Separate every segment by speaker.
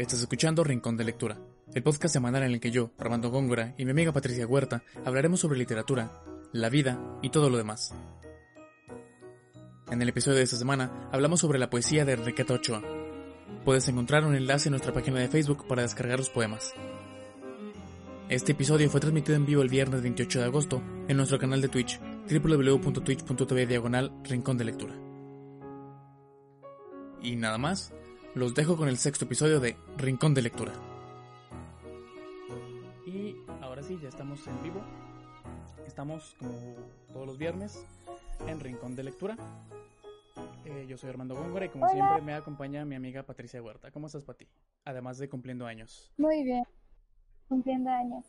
Speaker 1: Estás escuchando Rincón de Lectura, el podcast semanal en el que yo, Armando Góngora y mi amiga Patricia Huerta hablaremos sobre literatura, la vida y todo lo demás. En el episodio de esta semana hablamos sobre la poesía de Enriqueta Ochoa. Puedes encontrar un enlace en nuestra página de Facebook para descargar los poemas. Este episodio fue transmitido en vivo el viernes 28 de agosto en nuestro canal de Twitch, www.twitch.tv diagonal Rincón de Lectura. Y nada más, los dejo con el sexto episodio de Rincón de Lectura. Y ahora sí, ya estamos en vivo. Estamos como todos los viernes en Rincón de Lectura. Eh, yo soy Armando Góngora y como
Speaker 2: Hola.
Speaker 1: siempre me acompaña mi amiga Patricia Huerta. ¿Cómo estás, Pati? Además de cumpliendo años.
Speaker 2: Muy bien, cumpliendo años,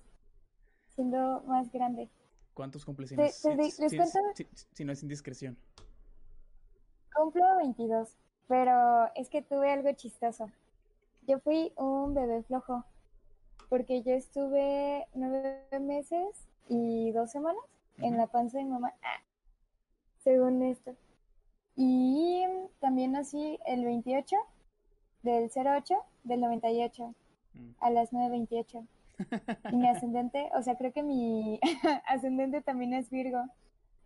Speaker 2: siendo más grande.
Speaker 1: ¿Cuántos cumples? Si,
Speaker 2: Te-
Speaker 1: si-
Speaker 2: les
Speaker 1: si-
Speaker 2: cuento-
Speaker 1: si- si no es indiscreción.
Speaker 2: Cumplo 22, pero es que tuve algo chistoso. Yo fui un bebé flojo, porque yo estuve nueve meses y dos semanas en la panza de mi mamá, ah, según esto. Y también nací el 28 del 08 del 98
Speaker 1: Mm.
Speaker 2: a las 9.28. Y mi ascendente, o sea, creo que mi ascendente también es Virgo,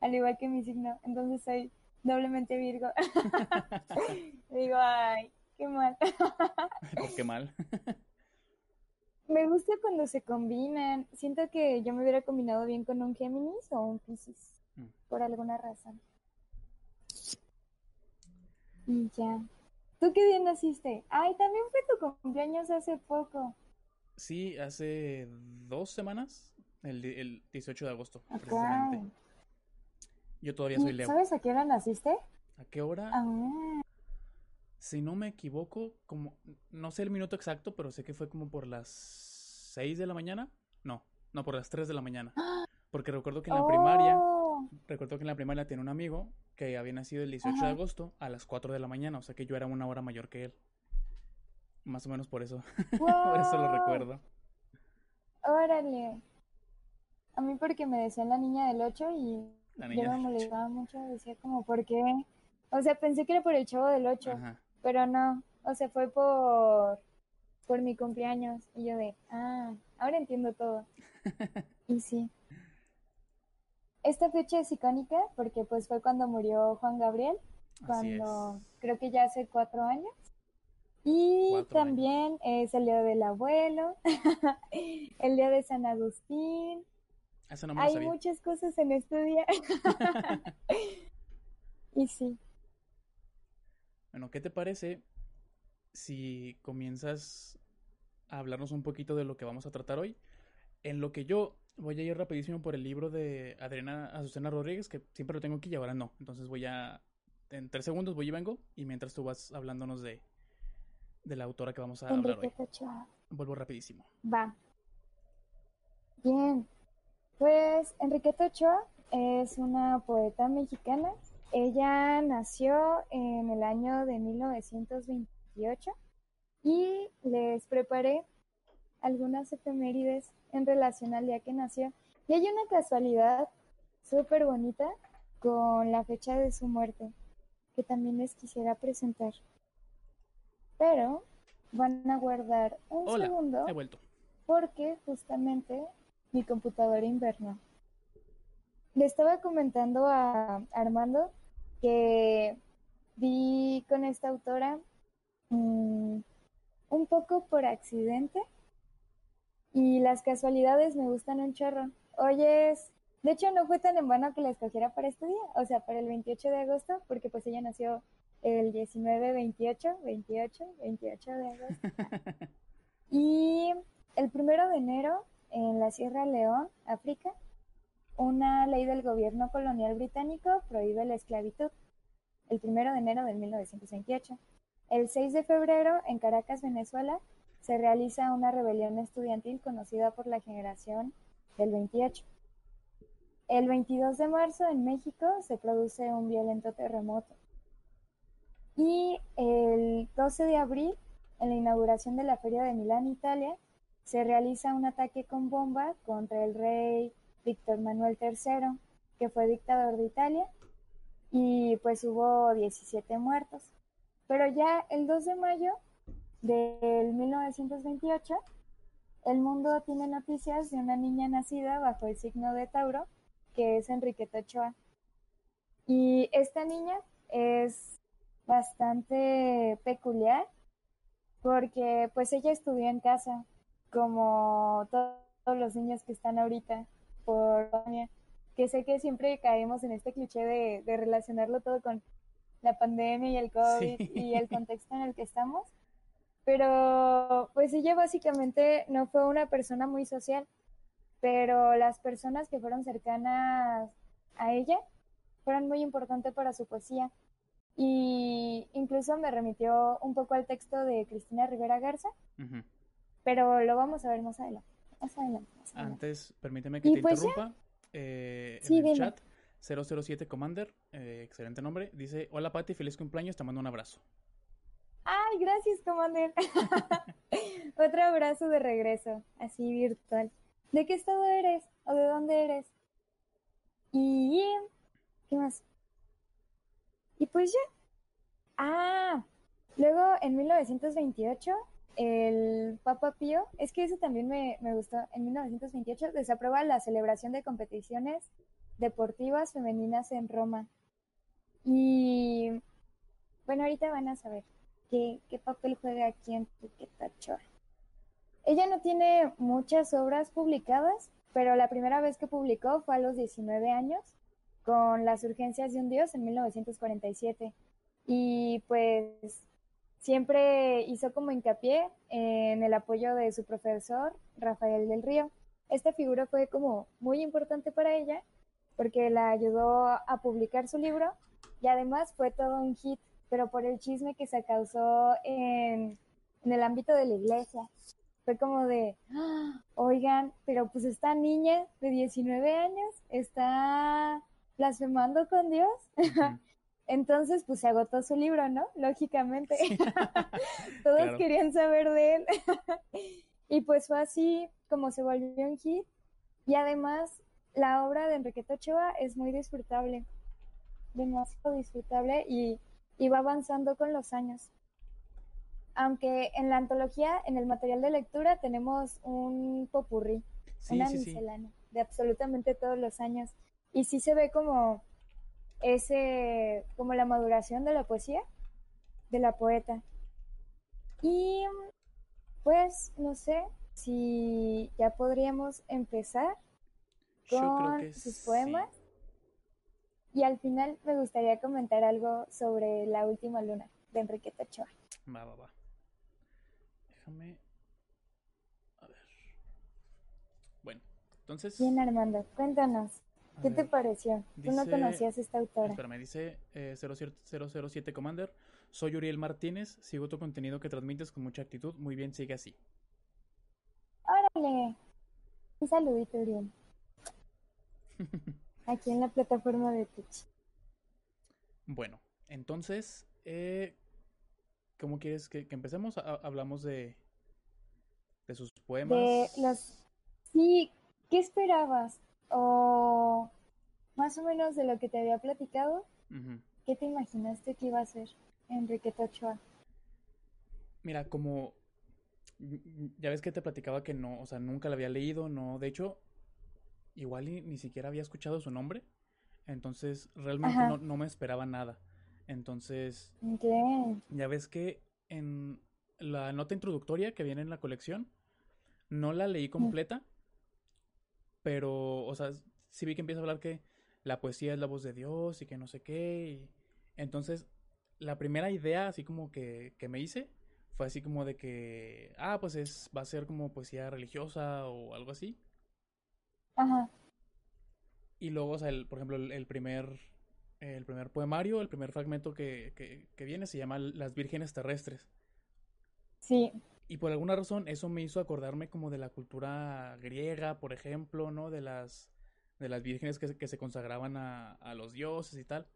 Speaker 2: al igual que mi signo. Entonces soy doblemente Virgo. Digo, ay, qué mal.
Speaker 1: ¿Por qué mal?
Speaker 2: Me gusta cuando se combinan. Siento que yo me hubiera combinado bien con un Géminis o un Piscis,
Speaker 1: Mm.
Speaker 2: por alguna razón. Y ya. ¿Tú qué día naciste? Ay, también fue tu cumpleaños hace poco.
Speaker 1: Sí, hace dos semanas, el, el 18 de agosto,
Speaker 2: Acá.
Speaker 1: precisamente. Yo todavía soy Leo.
Speaker 2: ¿Sabes a qué hora naciste?
Speaker 1: ¿A qué hora?
Speaker 2: Ah,
Speaker 1: Si no me equivoco, como no sé el minuto exacto, pero sé que fue como por las 6 de la mañana. No, no, por las 3 de la mañana. Porque recuerdo que en la primaria,
Speaker 2: oh,
Speaker 1: recuerdo que en la primaria tenía un amigo que había nacido el 18 de agosto a las 4 de la mañana, o sea que yo era una hora mayor que él. Más o menos por eso, por eso lo recuerdo.
Speaker 2: Órale. A mí porque me decían la niña del 8 y
Speaker 1: La
Speaker 2: yo me molestaba mucho, decía como, ¿por qué? O sea, pensé que era por el chavo del 8,
Speaker 1: Ajá.
Speaker 2: pero no, o sea, fue por, por mi cumpleaños. Y yo de, ah, ahora entiendo todo. Y sí. Esta fecha es icónica porque pues fue cuando murió Juan Gabriel, cuando creo que ya hace cuatro años. Y
Speaker 1: Cuatro años.
Speaker 2: también es el día del abuelo, el día de San Agustín.
Speaker 1: Eso no me lo
Speaker 2: Hay
Speaker 1: sabía.
Speaker 2: muchas cosas en este día. Y sí,
Speaker 1: Bueno, ¿qué te parece si comienzas a hablarnos un poquito de lo que vamos a tratar hoy? En lo que yo voy a ir rapidísimo por el libro de Adriana Azucena Rodríguez, que siempre lo tengo aquí y ahora no. Entonces voy a, en tres segundos voy y vengo, y mientras tú vas hablándonos de, de la autora que vamos a hablar hoy.
Speaker 2: Ochoa.
Speaker 1: Vuelvo rapidísimo.
Speaker 2: Va. Bien. Pues Enriqueta Ochoa es una poeta mexicana. Ella nació en el año de 1928 y les preparé algunas efemérides en relación al día que nació. Y hay una casualidad súper bonita con la fecha de su muerte que también les quisiera presentar. Pero van a guardar un
Speaker 1: Hola,
Speaker 2: segundo
Speaker 1: he vuelto.
Speaker 2: porque justamente mi computadora invernó. Le estaba comentando a Armando que vi con esta autora mm, un poco por accidente y las casualidades me gustan un chorro. Hoy es, de hecho no fue tan en vano que la escogiera para este día, o sea, para el 28 de agosto, porque pues ella nació el 19, 28, 28, 28 de agosto. Y el primero de enero, en la Sierra León, África, una ley del gobierno colonial británico prohíbe la esclavitud. El primero de enero de 1928. El 6 de febrero, en Caracas, Venezuela, se realiza una rebelión estudiantil conocida por la generación del 28. El 22 de marzo, en México, se produce un violento terremoto. Y el 12 de abril, en la inauguración de la Feria de Milán, Italia, se realiza un ataque con bomba contra el rey Víctor Manuel III, que fue dictador de Italia, y pues hubo 17 muertos. Pero ya el 2 de mayo del 1928, el mundo tiene noticias de una niña nacida bajo el signo de Tauro, que es Enriqueta Ochoa. Y esta niña es bastante peculiar porque pues ella estudió en casa, como todos los niños que están ahorita por que sé que siempre caemos en este cliché de, relacionarlo todo con la pandemia y el COVID y el contexto en el que estamos. Pero pues ella básicamente no fue una persona muy social, pero las personas que fueron cercanas a ella fueron muy importantes para su poesía. Y incluso me remitió un poco al texto de Cristina Rivera Garza, pero lo vamos a ver más adelante. Más adelante,
Speaker 1: Antes, permíteme que te pues interrumpa. Eh, en el chat, 007 Commander, eh, excelente nombre, dice: Hola Pati, feliz cumpleaños, te mando un abrazo.
Speaker 2: Ay, gracias, Commander. Otro abrazo de regreso, así virtual. ¿De qué estado eres? ¿O de dónde eres? Y. ¿Qué más? Y pues ya. Ah, luego en 1928 el Papa Pío, es que eso también me, me, gustó, en 1928 desaprueba la celebración de competiciones deportivas femeninas en Roma. Y bueno, ahorita van a saber qué, qué papel juega aquí en Enriqueta Ella no tiene muchas obras publicadas, pero la primera vez que publicó fue a los 19 años con Las Urgencias de un Dios en 1947. Y pues siempre hizo como hincapié en el apoyo de su profesor, Rafael del Río. Esta figura fue como muy importante para ella porque la ayudó a publicar su libro y además fue todo un hit, pero por el chisme que se causó en, en el ámbito de la iglesia. Fue como de, ¡Ah! oigan, pero pues esta niña de 19 años está blasfemando con Dios. Entonces, pues se agotó su libro, ¿no? Lógicamente. Todos querían saber de él. y pues fue así como se volvió un hit. Y además, la obra de Enriqueta Ochoa es muy disfrutable. Demasiado disfrutable y, y va avanzando con los años. Aunque en la antología, en el material de lectura, tenemos un popurrí, una miscelánea de absolutamente todos los años y sí se ve como ese, como la maduración de la poesía, de la poeta. Y pues no sé si ya podríamos empezar con sus poemas. Y al final me gustaría comentar algo sobre La Última Luna de Enriqueta Ochoa.
Speaker 1: Va, va, va. Déjame. A ver. Bueno, entonces.
Speaker 2: Bien, Armando, cuéntanos. ¿Qué te pareció? Tú no conocías esta autora.
Speaker 1: Espérame, dice eh, 007 Commander. Soy Uriel Martínez. Sigo tu contenido que transmites con mucha actitud. Muy bien, sigue así.
Speaker 2: ¡Órale! Un saludito, Uriel. Aquí en la plataforma de Twitch.
Speaker 1: Bueno, entonces, eh, ¿cómo quieres que, empecemos? hablamos de, de sus poemas.
Speaker 2: De los... Sí, ¿qué esperabas? O más o menos de lo que te había platicado, ¿qué te imaginaste que iba a ser Enriqueta Ochoa?
Speaker 1: Mira, como ya ves que te platicaba que no, o sea, nunca la había leído, no, de hecho, igual ni, siquiera había escuchado su nombre, entonces realmente no, me esperaba nada. Entonces, ya ves que en la nota introductoria que viene en la colección, no la leí completa, pero, o sea, sí vi que empieza a hablar que la poesía es la voz de Dios y que no sé qué. Y... Entonces, la primera idea, así como que, que me hice, fue así como de que, ah, pues es, va a ser como poesía religiosa o algo así.
Speaker 2: Ajá.
Speaker 1: Y luego, o sea, el, por ejemplo, el, primer, el primer poemario, el primer fragmento que, que, que, viene se llama Las Vírgenes Terrestres.
Speaker 2: Sí.
Speaker 1: Y por alguna razón eso me hizo acordarme como de la cultura griega, por ejemplo, ¿no? De las, de las vírgenes que, que se consagraban a, a, los dioses y tal.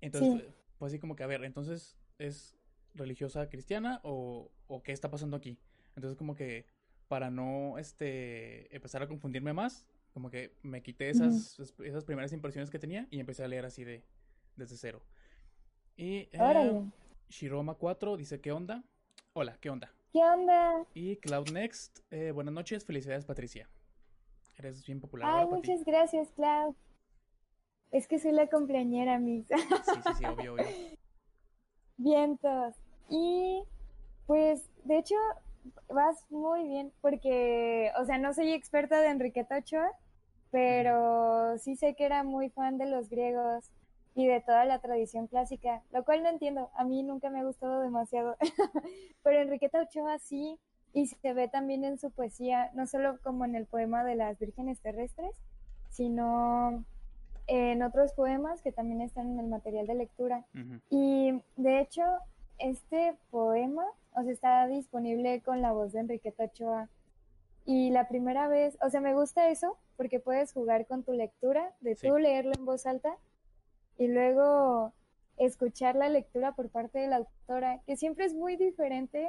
Speaker 1: Entonces, pues así como que, a ver, entonces, ¿es religiosa cristiana o, o qué está pasando aquí? Entonces como que para no este empezar a confundirme más, como que me quité esas, esas primeras impresiones que tenía y empecé a leer así de desde cero. Y eh, Shiroma 4 dice, ¿qué onda? Hola, ¿qué onda?
Speaker 2: ¿Qué onda?
Speaker 1: Y Cloud Next, eh, buenas noches, felicidades Patricia. Eres bien popular.
Speaker 2: Ay,
Speaker 1: ahora
Speaker 2: muchas gracias, Clau. Es que soy la cumpleañera, mis.
Speaker 1: Sí, sí, sí, obvio, obvio.
Speaker 2: Vientos. Y pues, de hecho, vas muy bien porque, o sea, no soy experta de Enriqueta Ochoa, pero sí sé que era muy fan de los griegos y de toda la tradición clásica, lo cual no entiendo. A mí nunca me ha gustado demasiado, pero Enriqueta Ochoa sí, y se ve también en su poesía, no solo como en el poema de las vírgenes terrestres, sino en otros poemas que también están en el material de lectura.
Speaker 1: Ujú.
Speaker 2: Y de hecho, este poema, o sea, está disponible con la voz de Enriqueta Ochoa. Y la primera vez, o sea, me gusta eso porque puedes jugar con tu lectura, de
Speaker 1: Sí.
Speaker 2: tú leerlo en voz alta y luego escuchar la lectura por parte de la autora, que siempre es muy diferente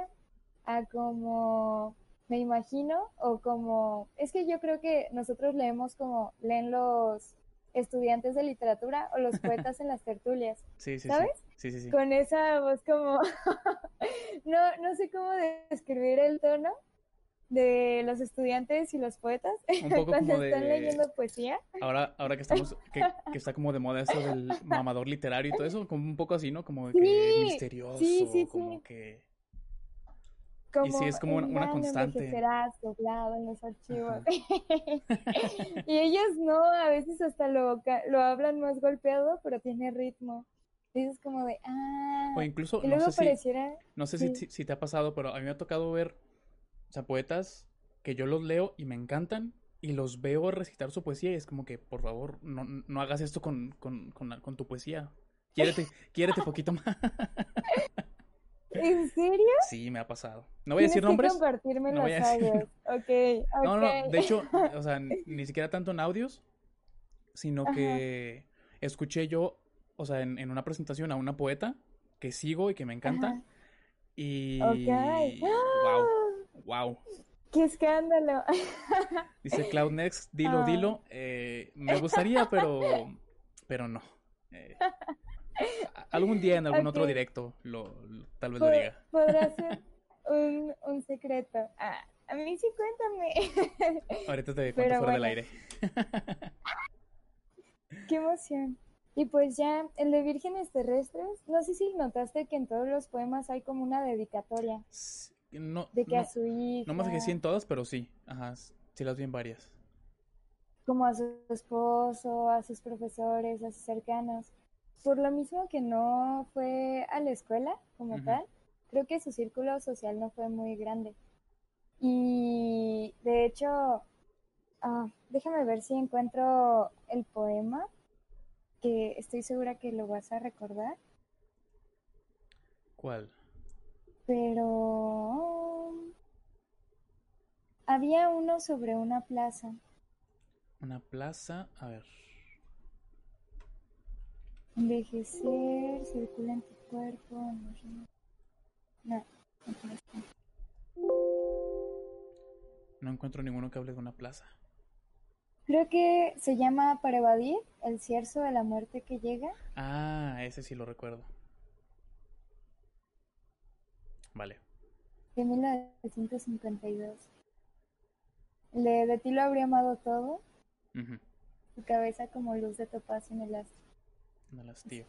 Speaker 2: a como me imagino o como, es que yo creo que nosotros leemos como leen los estudiantes de literatura o los poetas en las tertulias
Speaker 1: Sí, sí,
Speaker 2: ¿Sabes?
Speaker 1: sí. Sí, sí, sí.
Speaker 2: con esa voz como no no sé cómo describir el tono de los estudiantes y los poetas
Speaker 1: Un poco
Speaker 2: cuando
Speaker 1: como
Speaker 2: están
Speaker 1: de-
Speaker 2: leyendo poesía.
Speaker 1: Ahora, ahora que estamos, que, que está como de moda eso del mamador literario y todo eso, como un poco así, ¿no? Como de que
Speaker 2: Sí,
Speaker 1: misterioso,
Speaker 2: sí, sí,
Speaker 1: como que...
Speaker 2: Como
Speaker 1: sí, es como una-
Speaker 2: "El
Speaker 1: una constante".
Speaker 2: doblado en los archivos. y ellos no, a veces hasta lo, lo hablan más golpeado, pero tiene ritmo. Dices como de, ah,
Speaker 1: O incluso,
Speaker 2: y
Speaker 1: no sé si,
Speaker 2: pareciera,
Speaker 1: no sé si,
Speaker 2: sí.
Speaker 1: si- si te ha pasado, pero a mí me ha tocado ver, o sea, poetas que yo los leo y me encantan y los veo recitar su poesía y es como que, por favor, no, no hagas esto con, con, con, tu poesía. Quiérete, quiérete poquito más.
Speaker 2: ¿en serio?
Speaker 1: Sí, me ha pasado. No voy a decir
Speaker 2: que
Speaker 1: nombres.
Speaker 2: compartirme
Speaker 1: no voy a decir-
Speaker 2: audios. Ok,
Speaker 1: No, no, de hecho, o sea, ni siquiera tanto en audios, sino
Speaker 2: Ajá.
Speaker 1: que escuché yo, o sea, en, en una presentación a una poeta que sigo y que me encanta.
Speaker 2: Ajá.
Speaker 1: Y
Speaker 2: Ok.
Speaker 1: wow, wow.
Speaker 2: ¡Qué escándalo!
Speaker 1: Dice Cloud Next, dilo,
Speaker 2: Ah.
Speaker 1: dilo. Eh, me gustaría, pero, pero no. Eh, algún día en algún otro directo lo, lo- tal vez lo diga.
Speaker 2: Podrá ser un, un secreto. Ah, a mí sí cuéntame.
Speaker 1: Ahorita te cuento fuera del
Speaker 2: bueno.
Speaker 1: aire.
Speaker 2: ¡Qué emoción! Y pues ya, el de vírgenes terrestres, no sé si notaste que en todos los poemas hay como una dedicatoria
Speaker 1: S- No,
Speaker 2: de que
Speaker 1: no,
Speaker 2: a su hija,
Speaker 1: no me fijé si en todas, pero sí. Ajá, sí las vi en varias.
Speaker 2: como a su esposo, a sus profesores, a sus cercanos. Por lo mismo que no fue a la escuela como tal, creo que su círculo social no fue muy grande. Y de hecho, ah, déjame ver si encuentro el poema, que estoy segura que lo vas a recordar,
Speaker 1: ¿Cuál?
Speaker 2: Pero había uno sobre una plaza.
Speaker 1: Una plaza. A ver.
Speaker 2: Envejecer, circula en tu cuerpo. No, no. No
Speaker 1: encuentro ninguno que hable de una plaza.
Speaker 2: Creo que se llama Para evadir, el cierzo de la muerte que llega.
Speaker 1: Ah, ese sí lo recuerdo. Vale.
Speaker 2: de 1952. El de, ti lo habría amado todo,
Speaker 1: Ujú.
Speaker 2: tu cabeza como luz de topacio en el astro.
Speaker 1: No las tío.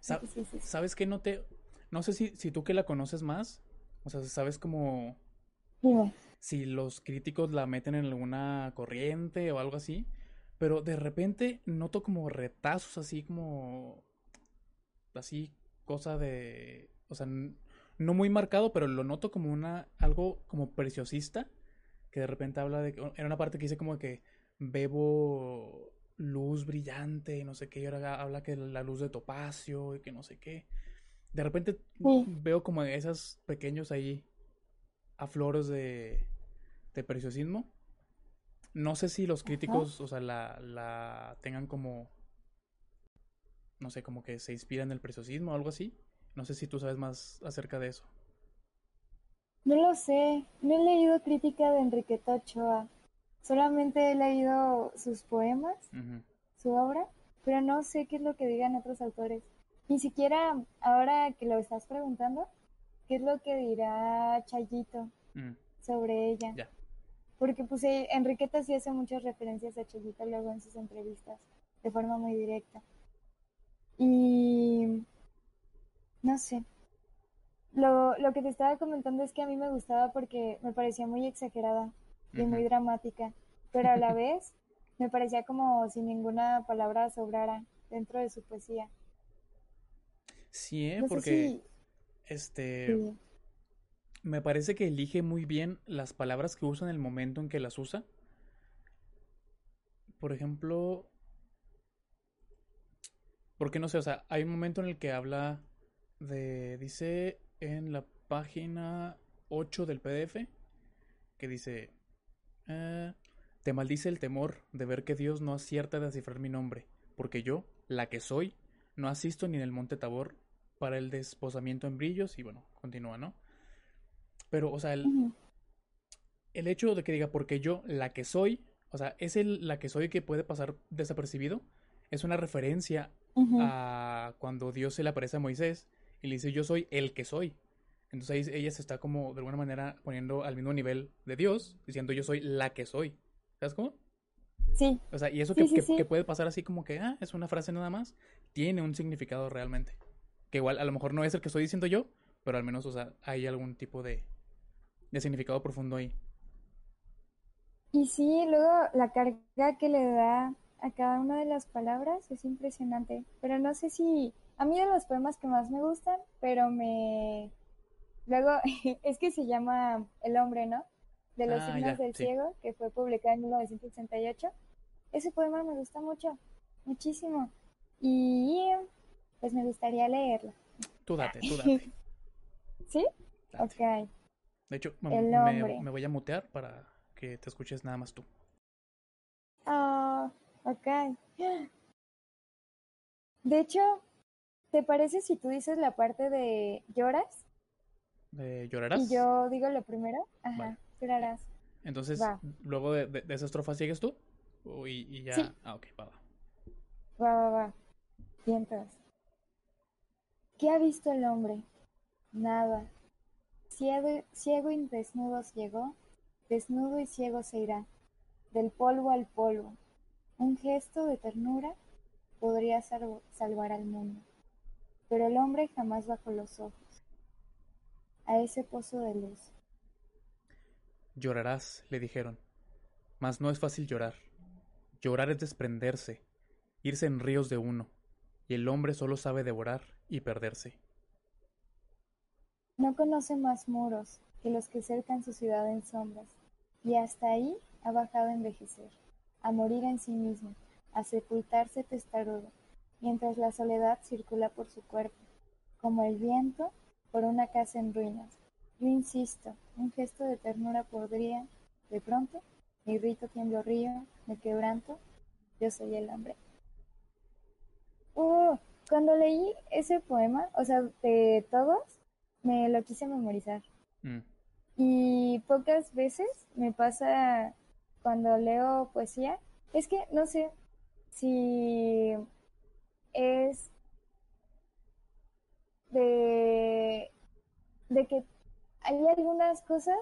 Speaker 1: Sa-
Speaker 2: Sí, sí, sí, sí.
Speaker 1: ¿Sabes qué no te... No sé si, si tú que la conoces más, o sea, sabes como si los críticos la meten en alguna corriente o algo así, pero de repente noto como retazos así como... Así, cosa de... O sea, no muy marcado, pero lo noto como una... Algo como preciosista, que de repente habla de... Era una parte que dice como que bebo luz brillante y no sé qué, y ahora habla que la luz de topacio y que no sé qué. De repente veo como esos pequeños ahí afloros de, de preciosismo. No sé si los críticos, o sea, la, la tengan como, no sé, como que se inspiran en el preciosismo o algo así. No sé si tú sabes más acerca de eso.
Speaker 2: No lo sé, no he leído crítica de Enriqueta Ochoa. Solamente he leído sus poemas, su obra, pero no sé qué es lo que digan otros autores. Ni siquiera ahora que lo estás preguntando, qué es lo que dirá Chayito
Speaker 1: Mm,
Speaker 2: sobre ella. Porque pues eh, Enriqueta sí hace muchas referencias a Chayito luego en sus entrevistas, de forma muy directa. Y no sé. Lo, lo que te estaba comentando es que a mí me gustaba porque me parecía muy exagerada y muy dramática, pero a la vez me parecía como si ninguna palabra sobrara dentro de su poesía.
Speaker 1: Sí, ¿eh?
Speaker 2: No
Speaker 1: Porque
Speaker 2: si...
Speaker 1: este
Speaker 2: sí.
Speaker 1: me parece que elige muy bien las palabras que usa en el momento en que las usa. Por ejemplo, porque no sé, o sea, hay un momento en el que habla de, dice en la página 8 del PDF, que dice, eh, te maldice el temor de ver que Dios no acierta de descifrar mi nombre, porque yo, la que soy, no asisto ni en el monte Tabor para el desposamiento en brillos, y bueno, continúa, ¿no? Pero, o sea, el, el hecho de que diga porque yo, la que soy, o sea, es el la que soy que puede pasar desapercibido, es una referencia a cuando Dios se le aparece a Moisés y le dice yo soy el que soy. Entonces ahí ella se está como de alguna manera poniendo al mismo nivel de Dios, diciendo yo soy la que soy. ¿Sabes cómo?
Speaker 2: Sí,
Speaker 1: O sea, y eso
Speaker 2: Sí,
Speaker 1: que,
Speaker 2: sí,
Speaker 1: que-
Speaker 2: sí.
Speaker 1: que puede pasar así como que, ah, es una frase nada más, tiene un significado realmente. Que igual a lo mejor no es el que estoy diciendo yo, pero al menos, o sea, hay algún tipo de, de significado profundo ahí.
Speaker 2: Y sí, luego la carga que le da a cada una de las palabras es impresionante. Pero no sé si, a mí de los poemas que más me gustan, pero me... Luego, es que se llama El hombre, ¿no? De los
Speaker 1: Ah,
Speaker 2: signos
Speaker 1: ya,
Speaker 2: del
Speaker 1: sí.
Speaker 2: ciego, que fue publicado en 1968. Ese poema me gusta mucho, muchísimo. Y pues me gustaría leerlo.
Speaker 1: Tú date, tú date.
Speaker 2: ¿Sí?
Speaker 1: date.
Speaker 2: Ok.
Speaker 1: De hecho, me, voy a mutear para que te escuches nada más tú.
Speaker 2: Ah, ok. De hecho, ¿te parece si tú dices la parte de lloras
Speaker 1: Eh, ¿Llorarás?
Speaker 2: y yo digo lo primero? Ajá,
Speaker 1: Vale.
Speaker 2: llorarás.
Speaker 1: Entonces,
Speaker 2: Va.
Speaker 1: luego de, de- de esa estrofa sigues tú. Y, y ya.
Speaker 2: Sí.
Speaker 1: Ah, ok, va, va.
Speaker 2: Va, va, va. ¿Qué ha visto el hombre? Nada. Ciego, ciego y desnudo llegó, desnudo y ciego se irá, del polvo al polvo. Un gesto de ternura podría sal- salvar al mundo, pero el hombre jamás bajó los ojos a ese pozo de luz.
Speaker 1: Llorarás, le dijeron. Mas no es fácil llorar. Llorar es desprenderse, irse en ríos de uno. Y el hombre solo sabe devorar y perderse.
Speaker 2: No conoce más muros que los que cercan su ciudad en sombras, y hasta ahí ha bajado a envejecer, a morir en sí mismo, a sepultarse testarudo, mientras la soledad circula por su cuerpo, como el viento por una casa en ruinas. Yo insisto, un gesto de ternura podría, de pronto, mi rito tiemblo río, me quebranto, yo soy el hombre. Uh, cuando leí ese poema, o sea, de todos, me lo quise memorizar.
Speaker 1: Mm,
Speaker 2: Y pocas veces me pasa cuando leo poesía, es que no sé si es de, de que hay algunas cosas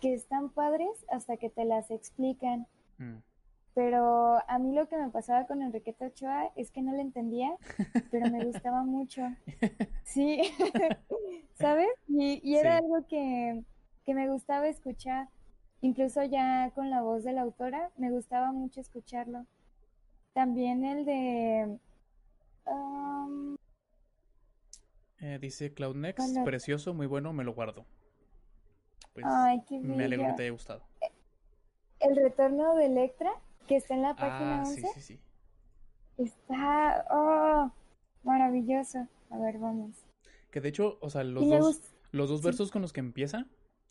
Speaker 2: que están padres hasta que te las explican.
Speaker 1: mm.
Speaker 2: Pero a mí lo que me pasaba con Enriqueta Ochoa es que no le entendía, pero me gustaba mucho. Sí, ¿sabes? Y, y era
Speaker 1: Sí.
Speaker 2: algo que, que me gustaba escuchar. Incluso ya con la voz de la autora, me gustaba mucho escucharlo. También el de... um,
Speaker 1: Eh, dice Cloudnex,
Speaker 2: ¿Cuál otro?
Speaker 1: precioso, muy bueno, me lo guardo. Pues
Speaker 2: ay, qué
Speaker 1: me alegro que te haya gustado.
Speaker 2: El retorno de Electra, que está en la página
Speaker 1: Ah, sí,
Speaker 2: 11,
Speaker 1: sí, sí.
Speaker 2: está... ¡Oh! Maravilloso. A ver, vamos.
Speaker 1: Que de hecho, o sea, los dos, los dos
Speaker 2: sí.
Speaker 1: versos con los que empieza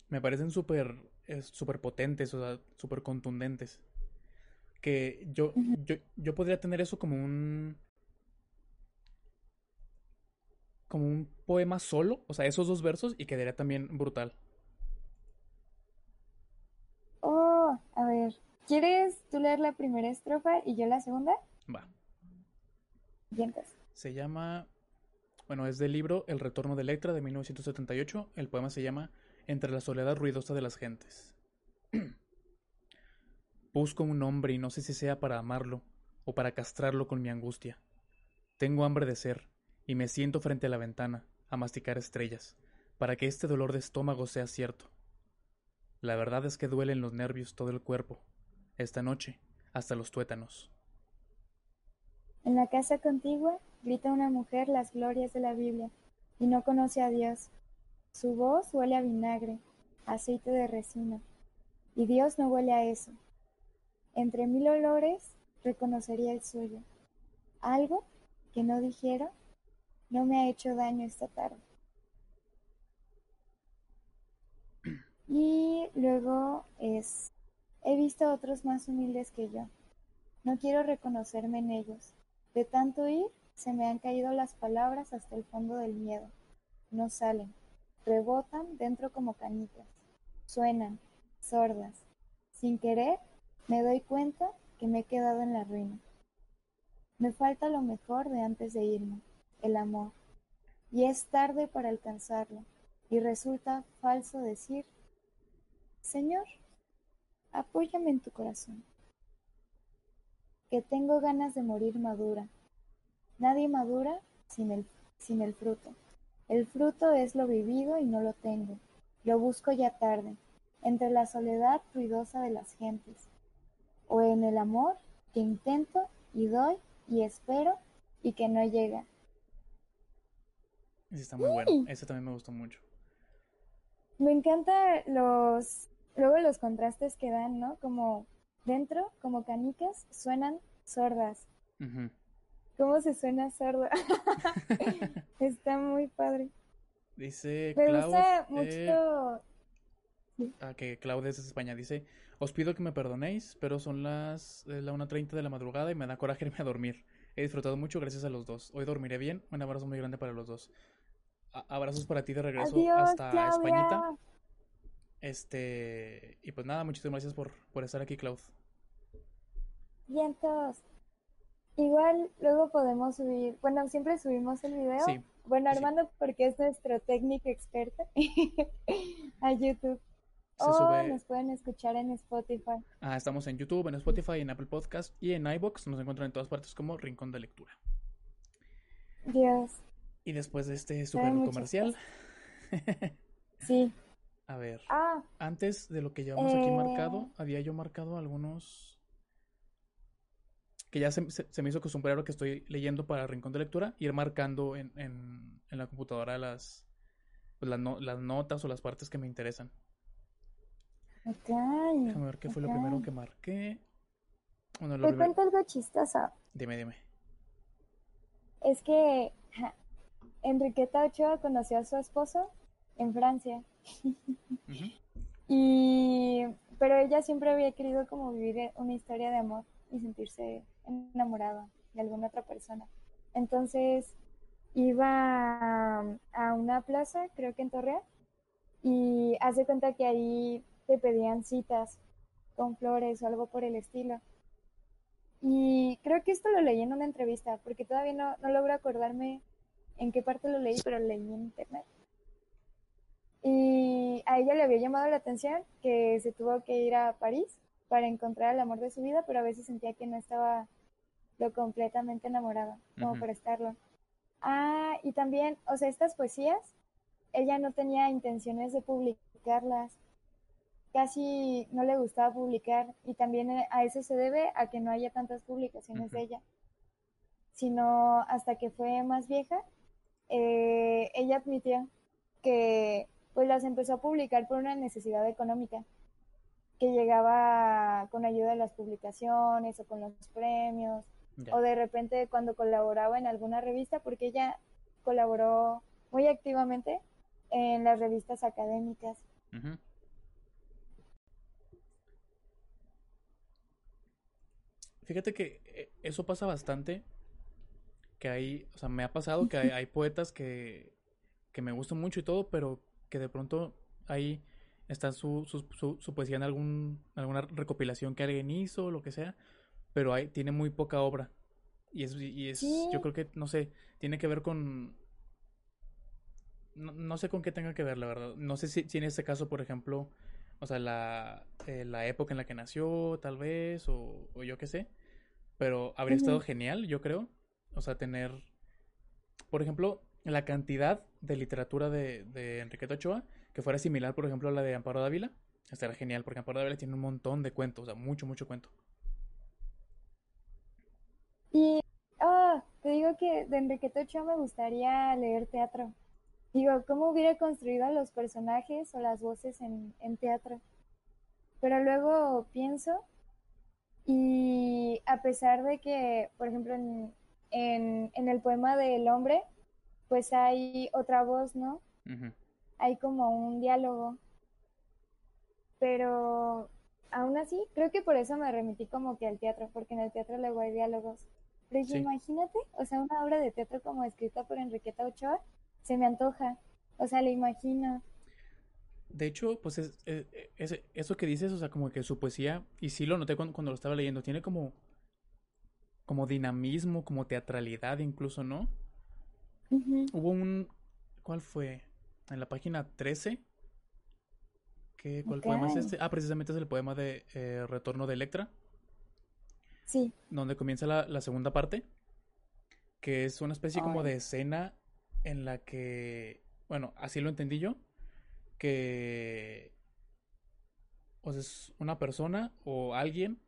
Speaker 1: me parecen súper eh, súper potentes, o sea, súper contundentes. Que yo, yo, yo podría tener eso como un como un poema solo, o sea, esos dos versos y quedaría también brutal.
Speaker 2: Oh, a ver. ¿Quieres tú leer la primera estrofa y yo la segunda?
Speaker 1: Va.
Speaker 2: Vientos.
Speaker 1: Se llama Bueno, es del libro El retorno de Electra de 1978. El poema se llama Entre la soledad ruidosa de las gentes. Busco un hombre y no sé si sea para amarlo o para castrarlo con mi angustia. Tengo hambre de ser y me siento frente a la ventana a masticar estrellas para que este dolor de estómago sea cierto. La verdad es que duelen los nervios todo el cuerpo, esta noche, hasta los tuétanos.
Speaker 2: En la casa contigua grita una mujer las glorias de la Biblia y no conoce a Dios. Su voz huele a vinagre, aceite de resina, y Dios no huele a eso. Entre mil olores reconocería el suyo. Algo que no dijera no me ha hecho daño esta tarde. Y luego es, he visto otros más humildes que yo. No quiero reconocerme en ellos. De tanto ir, se me han caído las palabras hasta el fondo del miedo. No salen, rebotan dentro como cañitas. Suenan, sordas. Sin querer, me doy cuenta que me he quedado en la ruina. Me falta lo mejor de antes de irme, el amor. Y es tarde para alcanzarlo. Y resulta falso decir Señor, apóyame en tu corazón. Que tengo ganas de morir madura. Nadie madura sin el, sin el fruto. El fruto es lo vivido y no lo tengo. Lo busco ya tarde, entre la soledad ruidosa de las gentes. O en el amor que intento y doy y espero y que no llega.
Speaker 1: Ese está muy bueno. Ese también me gustó mucho.
Speaker 2: Me encantan los luego los contrastes que dan, ¿no? Como dentro, como canicas, suenan sordas. ¿Cómo se suena sorda? Está muy padre.
Speaker 1: Dice
Speaker 2: Me gusta mucho.
Speaker 1: Eh, ah, que Claudia es de España. Dice: Os pido que me perdonéis, pero son las la 1.30 de la madrugada y me da coraje irme a dormir. He disfrutado mucho gracias a los dos. Hoy dormiré bien. Un abrazo muy grande para los dos. Abrazos para ti de regreso hasta Españita. Este, y pues nada, muchísimas gracias por, por estar aquí, Claud.
Speaker 2: Bien, todos. Igual luego podemos subir, bueno, siempre subimos el video. Sí, bueno, Armando, porque es nuestro técnico experto a YouTube. o nos pueden escuchar en Spotify.
Speaker 1: Ah, estamos en YouTube, en Spotify, en Apple Podcast y en iBox. Nos encuentran en todas partes como Rincón de Lectura.
Speaker 2: Dios.
Speaker 1: Y después de este super comercial.
Speaker 2: sí.
Speaker 1: A ver. Ah, antes de lo que llevamos aquí marcado, eh. había yo marcado algunos. Que ya se, me hizo acostumbrado que estoy leyendo para Rincón de Lectura, ir marcando en, en, la computadora las, pues, las, las, notas o las partes que me interesan. Déjame ver qué fue lo primero que marqué.
Speaker 2: Te cuento algo chistoso.
Speaker 1: Dime, dime.
Speaker 2: Es que Enriqueta Ochoa conoció a su esposo en Francia. y, pero ella siempre había querido como vivir una historia de amor y sentirse enamorada de alguna otra persona. Entonces iba a, una plaza, creo que en Torreón, y hace cuenta que ahí te pedían citas con flores o algo por el estilo. Y creo que esto lo leí en una entrevista, porque todavía no, no logro acordarme en qué parte lo leí, pero leí en internet. Y a ella le había llamado la atención que se tuvo que ir a París para encontrar el amor de su vida, pero a veces sentía que no estaba lo completamente enamorada, como para estarlo. Ah, y también, o sea, estas poesías, ella no tenía intenciones de publicarlas, casi no le gustaba publicar, y también a eso se debe a que no haya tantas publicaciones de ella, sino hasta que fue más vieja, eh, ella admitió que pues las empezó a publicar por una necesidad económica, que llegaba con ayuda de las publicaciones o con los premios, o de repente cuando colaboraba en alguna revista, porque ella colaboró muy activamente en las revistas académicas.
Speaker 1: Fíjate que eh, eso pasa bastante, que hay, o sea, me ha pasado que hay, poetas que, que me gustan mucho y todo, pero que de pronto ahí está su, su, su, poesía en algún, alguna recopilación que alguien hizo, o lo que sea, pero hay, tiene muy poca obra. Y es, y es yo creo que, no sé, tiene que ver con, no, sé con qué tenga que ver, la verdad. No sé si, si en este caso, por ejemplo, o sea, la, eh, la época en la que nació, tal vez, o, o yo qué sé. Pero habría estado genial, yo creo. O sea, tener, por ejemplo, la cantidad de literatura de, de Enriqueta Ochoa que fuera similar, por ejemplo, a la de Amparo Dávila. Estaría genial, porque Amparo Dávila tiene un montón de cuentos, o sea, mucho, mucho cuento.
Speaker 2: Y, ah, te digo que de Enriqueta Ochoa me gustaría leer teatro. Digo, ¿cómo hubiera construido a los personajes o las voces en, en teatro? Pero luego pienso y a pesar de que, por ejemplo, en, en, en el poema del hombre, pues hay otra voz, ¿no? Hay como un diálogo. Pero aún así, creo que por eso me remití como que al teatro, porque en el teatro luego hay diálogos. Pero imagínate, o sea, una obra de teatro como escrita por Enriqueta Ochoa, se me antoja. O sea, la imagino.
Speaker 1: De hecho, pues es, es, eso que dices, o sea, como que su poesía, y sí lo noté cuando, lo estaba leyendo, tiene como, como dinamismo, como teatralidad incluso, ¿no? Hubo un, ¿cuál fue? En la página 13. ¿Qué, ¿Cuál poema es este? Ah, precisamente es el poema de eh, Retorno de Electra.
Speaker 2: Sí.
Speaker 1: Donde comienza la, la segunda parte, que es una especie como de escena en la que, bueno, así lo entendí yo, que o sea, es una persona o alguien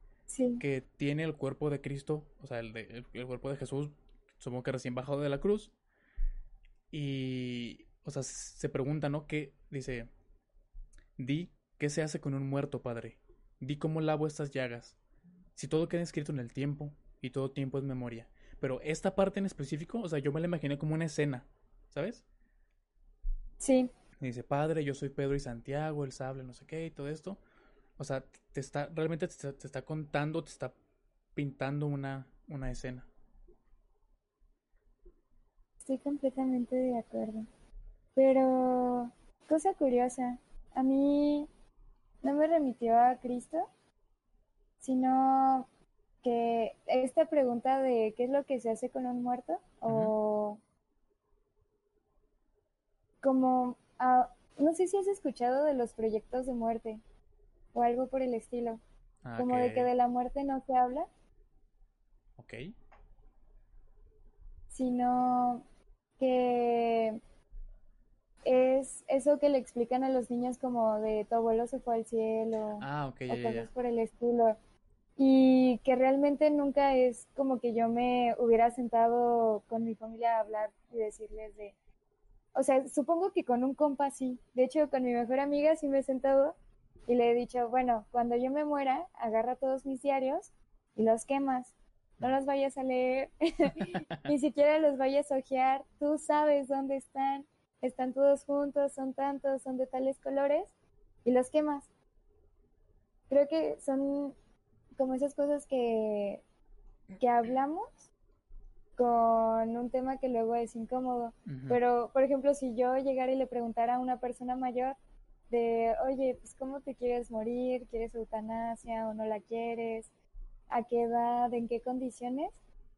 Speaker 1: que tiene el cuerpo de Cristo, o sea, el, de, el, cuerpo de Jesús, supongo que recién bajado de la cruz, y, o sea, se pregunta, ¿no? ¿Qué? Dice, di, ¿qué se hace con un muerto, Padre? Di cómo lavo estas llagas. Si todo queda escrito en el tiempo, y todo tiempo es memoria. Pero esta parte en específico, o sea, yo me la imaginé como una escena, ¿sabes?
Speaker 2: Sí.
Speaker 1: Y dice, padre, yo soy Pedro y Santiago, el sable, no sé qué, y todo esto. O sea, te está, realmente te está, contando, te está pintando una, una escena.
Speaker 2: Estoy completamente de acuerdo. Pero, cosa curiosa, a mí no me remitió a Cristo, sino que esta pregunta de qué es lo que se hace con un muerto, o como Ah, no sé si has escuchado de los proyectos de muerte o algo por el estilo. Ah, como de que de la muerte no se habla.
Speaker 1: Ok.
Speaker 2: Sino que es eso que le explican a los niños como de tu abuelo se fue al cielo
Speaker 1: ah,
Speaker 2: o cosas por el estilo. Y que realmente nunca es como que yo me hubiera sentado con mi familia a hablar y decirles de, o sea, supongo que con un compa sí. De hecho, con mi mejor amiga sí me he sentado y le he dicho, bueno, cuando yo me muera, agarra todos mis diarios y los quemas. No los vayas a leer, ni siquiera los vayas a ojear. Tú sabes dónde están. Están todos juntos, son tantos, son de tales colores y los quemas. Creo que son como esas cosas que, que hablamos con un tema que luego es incómodo. Pero, por ejemplo, si yo llegara y le preguntara a una persona mayor de, oye, pues ¿cómo te quieres morir? ¿Quieres eutanasia o no la quieres? ¿A qué edad? ¿En qué condiciones?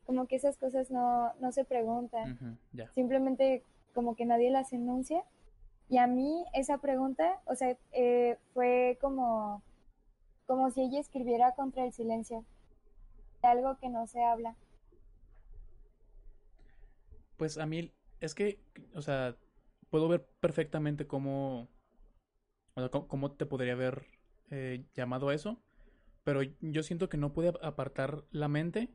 Speaker 2: Como que esas cosas no, no se preguntan. Simplemente como que nadie las enuncia. Y a mí esa pregunta, o sea, eh, fue como, como si ella escribiera contra el silencio, algo que no se habla.
Speaker 1: Pues a mí es que, o sea, puedo ver perfectamente cómo, o sea, cómo, te podría haber eh, llamado a eso, pero yo siento que no puede apartar la mente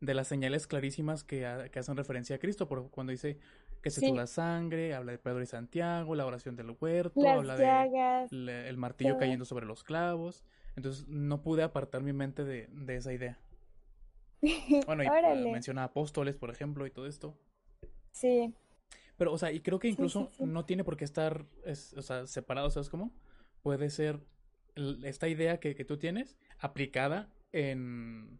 Speaker 1: de las señales clarísimas que, hacen referencia a Cristo, porque cuando dice que se sí. la sangre, habla de Pedro y Santiago, la oración del huerto, habla de el martillo cayendo sobre los clavos, entonces no pude apartar mi mente de, de esa idea. Bueno, y menciona apóstoles, por ejemplo, y todo esto.
Speaker 2: Sí.
Speaker 1: Pero, o sea, y creo que incluso no tiene por qué estar, o sea, separado, ¿sabes cómo? Puede ser esta idea que, que tú tienes aplicada en...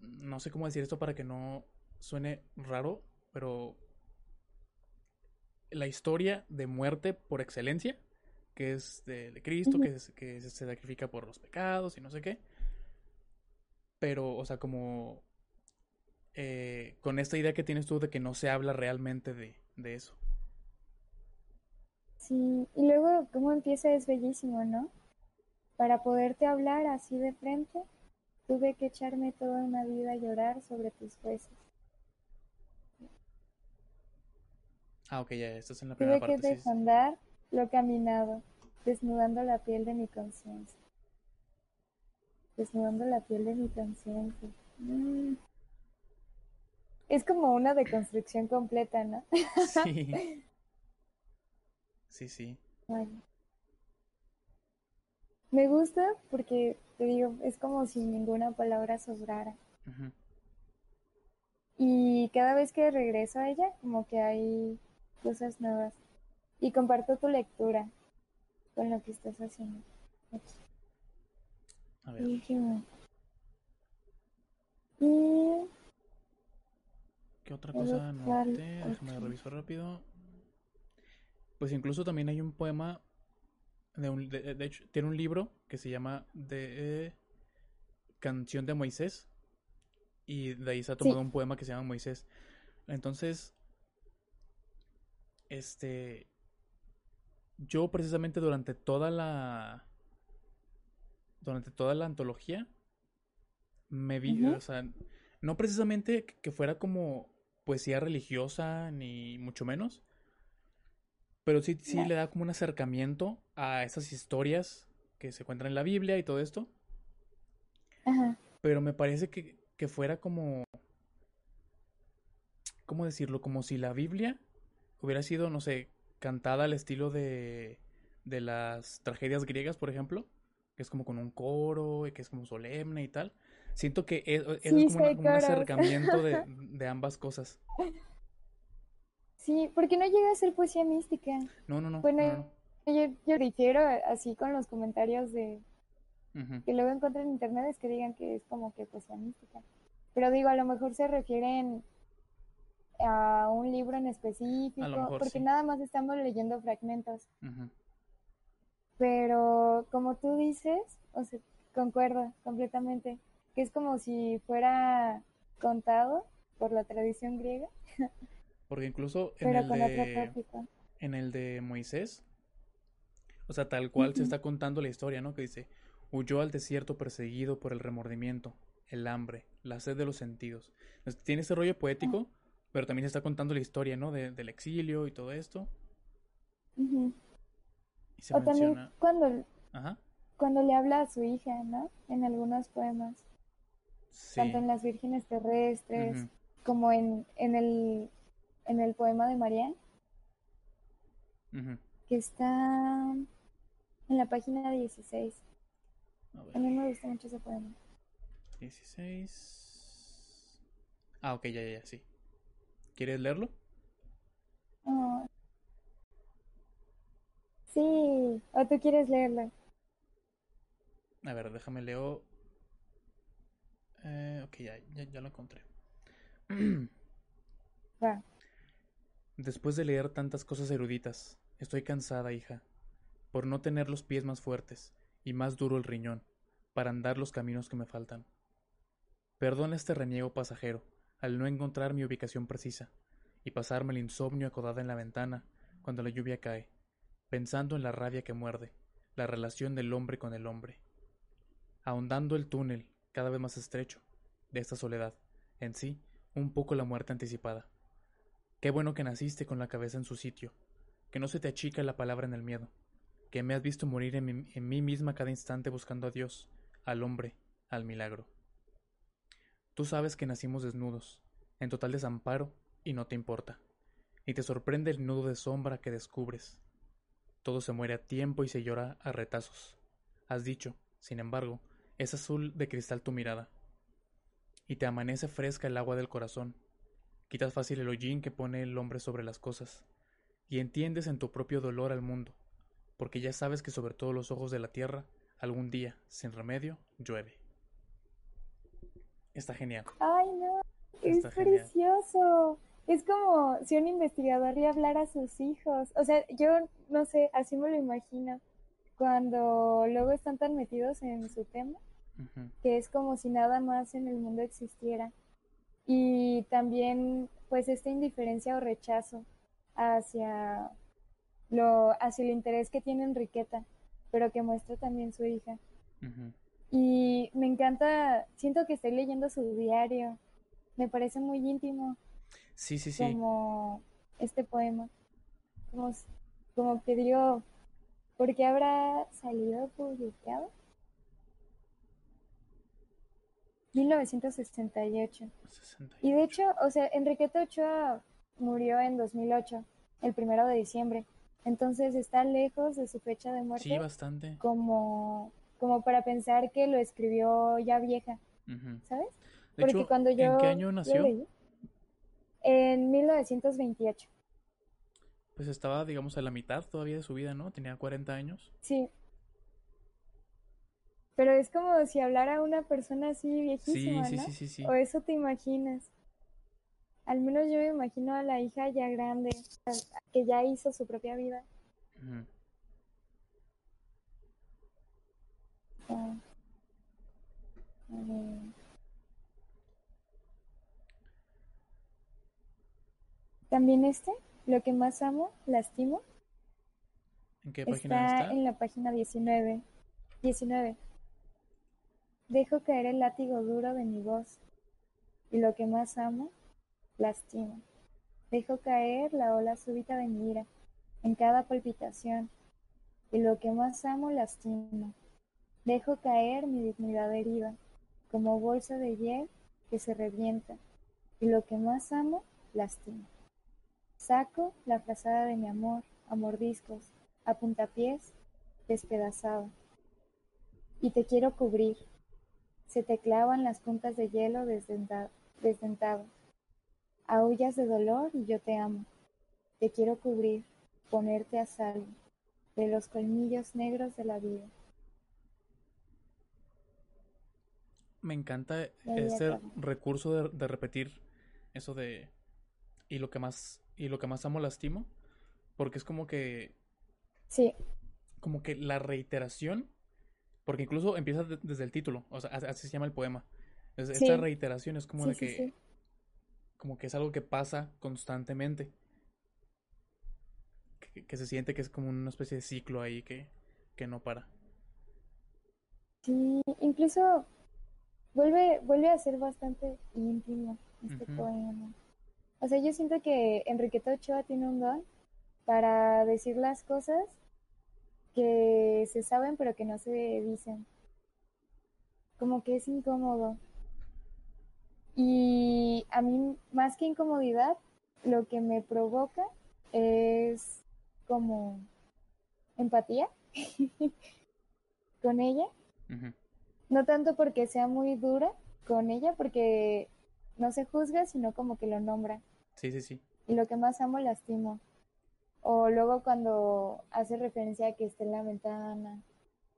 Speaker 1: No sé cómo decir esto para que no suene raro, pero la historia de muerte por excelencia, que es de, Cristo, que, que se sacrifica por los pecados y no sé qué. Pero, o sea, como eh, con esta idea que tienes tú de que no se habla realmente de, eso.
Speaker 2: Sí, y luego cómo empieza es bellísimo, ¿no? Para poderte hablar así de frente, tuve que echarme toda una vida a llorar sobre tus huesos.
Speaker 1: Ah, ok, ya, esto es en la
Speaker 2: Tuve
Speaker 1: primera
Speaker 2: que
Speaker 1: parte. sí, sí.
Speaker 2: desandar lo caminado, desnudando la piel de mi conciencia. Desnudando la piel de mi conciencia. Mm. Es como una deconstrucción completa, ¿no?
Speaker 1: Sí. Sí, sí.
Speaker 2: Me gusta porque, te digo, es como si ninguna palabra sobrara. Y cada vez que regreso a ella, como que hay cosas nuevas. Y comparto tu lectura con lo que estás haciendo.
Speaker 1: A ver.
Speaker 2: Y
Speaker 1: ¿Qué otra cosa
Speaker 2: ¿cuál
Speaker 1: noté? Déjame reviso rápido. Pues incluso también hay un poema de un, de, de hecho, tiene un libro que se llama de eh, Canción de Moisés y de ahí se ha tomado un poema que se llama Moisés. Entonces, este, yo precisamente durante toda la, durante toda la antología me vi, o sea, no precisamente que fuera como poesía religiosa, ni mucho menos, pero sí, sí
Speaker 2: No.
Speaker 1: le da como un acercamiento a esas historias que se encuentran en la Biblia y todo esto,
Speaker 2: Ajá.
Speaker 1: pero me parece que, que fuera como, ¿cómo decirlo? Como si la Biblia hubiera sido, no sé, cantada al estilo de, de las tragedias griegas, por ejemplo, que es como con un coro y que es como solemne y tal. Siento que
Speaker 2: Sí,
Speaker 1: es como, una-
Speaker 2: sí,
Speaker 1: como un acercamiento de, de ambas cosas.
Speaker 2: Sí, porque no llega a ser poesía mística.
Speaker 1: No, no, no,
Speaker 2: Bueno,
Speaker 1: no, no.
Speaker 2: yo, yo difiero así con los comentarios de que luego encuentro en internet es que digan que es como que poesía mística. Pero digo, a lo mejor se refieren a un libro en específico,
Speaker 1: mejor
Speaker 2: porque
Speaker 1: sí.
Speaker 2: nada más estamos leyendo fragmentos. Pero como tú dices, o sea, concuerdo completamente, que es como si fuera contado por la tradición griega,
Speaker 1: Porque incluso en
Speaker 2: pero
Speaker 1: el
Speaker 2: con
Speaker 1: de, en el de Moisés, o sea, tal cual se está contando la historia, ¿no? Que dice, huyó al desierto perseguido por el remordimiento, el hambre, la sed de los sentidos. Entonces, tiene ese rollo poético, pero también se está contando la historia, ¿no? De- del exilio y todo esto.
Speaker 2: Ujú.
Speaker 1: Y se
Speaker 2: O también cuando,
Speaker 1: Ajá.
Speaker 2: cuando le habla a su hija, ¿no? En algunos poemas,
Speaker 1: Sí.
Speaker 2: tanto en Las Vírgenes Terrestres como en, en el, en el poema de Marianne,
Speaker 1: Ujú.
Speaker 2: que está en la página 16.
Speaker 1: A
Speaker 2: mí me gusta mucho ese poema.
Speaker 1: 16... Ah, ok, ya, ya, ya, sí. ¿Quieres leerlo?
Speaker 2: Oh. Sí, o tú quieres leerlo.
Speaker 1: A ver, déjame leo. Eh, ok, ya, ya, ya lo encontré. Después de leer tantas cosas eruditas, estoy cansada, hija, por no tener los pies más fuertes y más duro el riñón para andar los caminos que me faltan. Perdona este reniego pasajero al no encontrar mi ubicación precisa y pasarme el insomnio acodada en la ventana cuando la lluvia cae, pensando en la rabia que muerde, la relación del hombre con el hombre, ahondando el túnel cada vez más estrecho de esta soledad, en sí, un poco la muerte anticipada. Qué bueno que naciste con la cabeza en su sitio, que no se te achica la palabra en el miedo, que me has visto morir en mí, en mí misma cada instante buscando a Dios, al hombre, al milagro. Tú sabes que nacimos desnudos, en total desamparo, y no te importa, y te sorprende el nudo de sombra que descubres. Todo se muere a tiempo y se llora a retazos. Has dicho, sin embargo, es azul de cristal tu mirada, y te amanece fresca el agua del corazón. Quitas fácil el hollín que pone el hombre sobre las cosas, y entiendes en tu propio dolor al mundo, porque ya sabes que sobre todos los ojos de la tierra, algún día, sin remedio, llueve. Está genial.
Speaker 2: Ay, no, es
Speaker 1: genial.
Speaker 2: precioso. Es como si un investigador le hablara a sus hijos. O sea, yo no sé, así me lo imagino. Cuando luego están tan metidos en su tema, que es como si nada más en el mundo existiera. Y también, pues, esta indiferencia o rechazo hacia lo, hacia el interés que tiene Enriqueta, pero que muestra también su hija. Y me encanta, siento que estoy leyendo su diario, me parece muy íntimo
Speaker 1: Sí, sí, sí.
Speaker 2: como este poema, como, como que digo, ¿por qué habrá salido publicado? 1968.
Speaker 1: 60.
Speaker 2: Y de hecho, o sea, Enriqueta Ochoa murió en 2008, el primero de diciembre. Entonces está lejos de su fecha de
Speaker 1: Sí,
Speaker 2: muerte
Speaker 1: bastante.
Speaker 2: como, como para pensar que lo escribió ya vieja. ¿sabes?
Speaker 1: De
Speaker 2: Porque
Speaker 1: hecho,
Speaker 2: cuando yo
Speaker 1: ¿en qué año nació?
Speaker 2: leí, en 1928,
Speaker 1: Pues estaba, digamos, a la mitad todavía de su vida, ¿no? Tenía 40 años.
Speaker 2: sí. Pero es como si hablara una persona así
Speaker 1: Sí,
Speaker 2: viejísima,
Speaker 1: sí,
Speaker 2: ¿no?
Speaker 1: sí, sí, sí.
Speaker 2: O eso te imaginas. Al menos yo me imagino a la hija ya grande, que ya hizo su propia vida. Ah. También este, lo que más amo, lastimo,
Speaker 1: ¿En qué página
Speaker 2: está
Speaker 1: está?
Speaker 2: en la página 19. 19. Dejo caer el látigo duro de mi voz, y lo que más amo, lastimo. Dejo caer la ola súbita de mi ira, en cada palpitación, y lo que más amo, lastimo. Dejo caer mi dignidad herida, como bolsa de hiel que se revienta, y lo que más amo, lastimo. Saco la frazada de mi amor a mordiscos, a puntapiés, despedazado. Y te quiero cubrir. Se te clavan las puntas de hielo desdenta- desdentado. Aullas de dolor y yo te amo. Te quiero cubrir, ponerte a salvo de los colmillos negros de la vida.
Speaker 1: Me encanta este
Speaker 2: acaba.
Speaker 1: recurso de, de repetir eso de y lo que más y lo que más amo lastimo, porque es como que
Speaker 2: Sí,
Speaker 1: como que la reiteración, porque incluso empieza de- desde el título, o sea, así se llama el poema. Es-
Speaker 2: Sí.
Speaker 1: Esta reiteración es como
Speaker 2: sí,
Speaker 1: de
Speaker 2: sí,
Speaker 1: que
Speaker 2: sí.
Speaker 1: como que es algo que pasa constantemente. Que, que se siente que es como una especie de ciclo ahí que, que no para.
Speaker 2: Sí, incluso vuelve, vuelve a ser bastante íntimo este poema. O sea, yo siento que Enriqueta Ochoa tiene un don para decir las cosas que se saben pero que no se dicen. Como que es incómodo. Y a mí, más que incomodidad, lo que me provoca es como empatía con ella. No tanto porque sea muy dura con ella, porque no se juzga, sino como que lo nombra.
Speaker 1: Sí, sí, sí.
Speaker 2: Y lo que más amo, lastimo. O luego cuando hace referencia a que está en la ventana,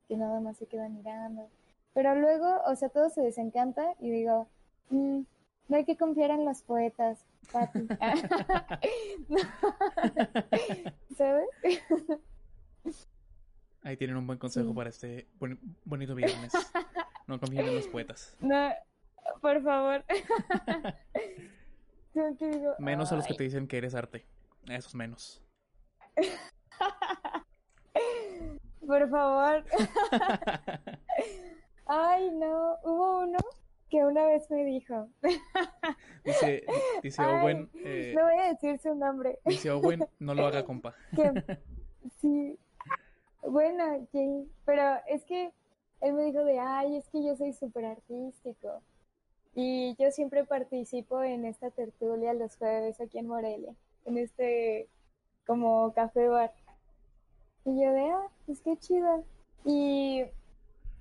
Speaker 2: que nada más se queda mirando. Pero luego, o sea, todo se desencanta y digo, "Mm, no hay que confiar en los poetas, Pati. ¿Sabes?
Speaker 1: Ahí tienen un buen consejo
Speaker 2: Sí.
Speaker 1: para este boni- bonito viernes. No confíen en los poetas.
Speaker 2: No, por favor. Como que digo,
Speaker 1: Menos a los que te dicen que eres arte. Esos menos.
Speaker 2: Por favor. Ay, no. Hubo uno que una vez me dijo.
Speaker 1: Dice, dice
Speaker 2: Ay,
Speaker 1: Owen, eh,
Speaker 2: No voy a decir su nombre.
Speaker 1: dice Owen, no lo haga, compa.
Speaker 2: Que, sí. Bueno, sí. Pero es que él me dijo de, ay, es que yo soy súper artístico. Y yo siempre participo en esta tertulia los jueves aquí en Morelia. En este, como café bar. Y yo de, ah, pues qué chido. Y,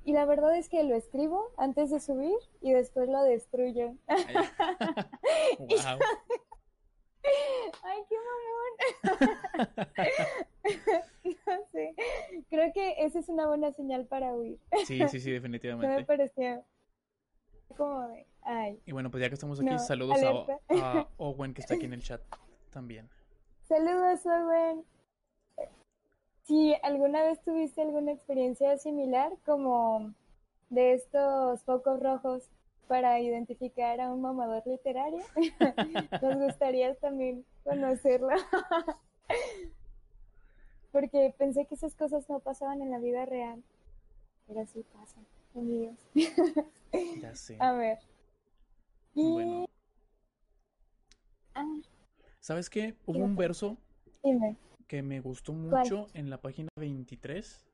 Speaker 2: y la verdad es que lo escribo antes de subir y después lo destruyo.
Speaker 1: Wow.
Speaker 2: Ay, qué mamón. no sé. Creo que esa es una buena señal para huir.
Speaker 1: Sí, sí, sí,
Speaker 2: No me
Speaker 1: definitivamente.
Speaker 2: pareció como de, ay.
Speaker 1: Y bueno, pues ya que estamos aquí,
Speaker 2: No,
Speaker 1: saludos a, a Owen que está aquí en el chat también.
Speaker 2: Saludos, Owen. Si alguna vez tuviste alguna experiencia similar como de estos focos rojos para identificar a un mamador literario, nos gustaría también conocerlo. porque pensé que esas cosas no pasaban en la vida real. Pero sí pasan,
Speaker 1: Ya sé.
Speaker 2: A ver. Y...
Speaker 1: Bueno.
Speaker 2: Ah,
Speaker 1: ¿Sabes qué? Hubo
Speaker 2: ¿Qué
Speaker 1: un verso
Speaker 2: dime,
Speaker 1: que me gustó
Speaker 2: ¿Cuál?
Speaker 1: mucho en la página 23.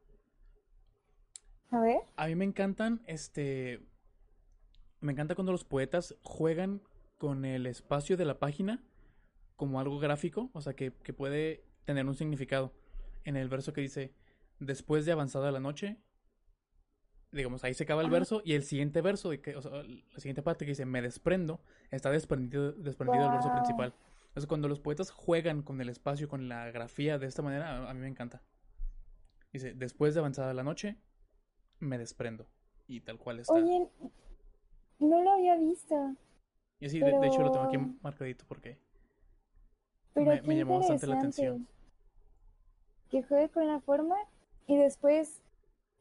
Speaker 2: a ver.
Speaker 1: A mí me encantan, este, me encanta cuando los poetas juegan con el espacio de la página como algo gráfico, o sea, que, que puede tener un significado. En el verso que dice, después de avanzada la noche, digamos, ahí se acaba el
Speaker 2: Ajá.
Speaker 1: verso y el siguiente verso, de que, o sea, la siguiente parte que dice, me desprendo, está desprendido, desprendido del verso principal. Entonces, cuando los poetas juegan con el espacio, con la grafía de esta manera, a, a mí me encanta. Dice, después de avanzada la noche, me desprendo. Y tal cual está.
Speaker 2: Oye, no lo había visto,
Speaker 1: y así, de, de hecho, lo tengo aquí marcadito porque
Speaker 2: pero
Speaker 1: me, me llamó bastante la atención.
Speaker 2: Que juegue con la forma y después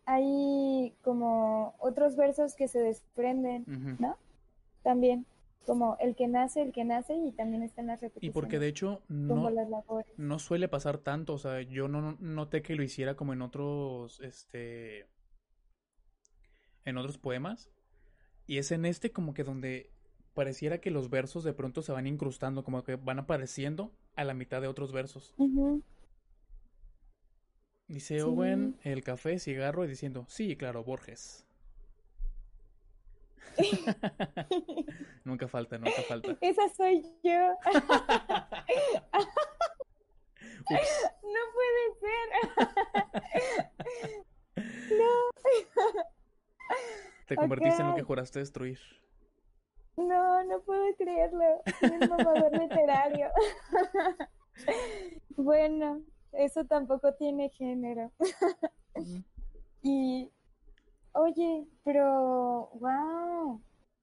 Speaker 2: hay como otros versos que se desprenden. ¿no? También, como el que nace, el que nace y también están las
Speaker 1: Y
Speaker 2: repeticiones.
Speaker 1: porque de hecho no, no suele pasar tanto, o sea, yo no noté que lo hiciera como en otros, este, en otros poemas. Y es en este como que donde pareciera que los versos de pronto se van incrustando, como que van apareciendo a la mitad de otros versos. Dice
Speaker 2: Sí.
Speaker 1: Owen, el café, cigarro, y diciendo, sí, claro, Borges. Nunca falta, nunca falta.
Speaker 2: Esa soy yo. No puede ser.
Speaker 1: Te convertiste en lo que juraste destruir.
Speaker 2: No, no puedo creerlo. Un mamador literario. Bueno, eso tampoco tiene género. Y, oye, pero, wow.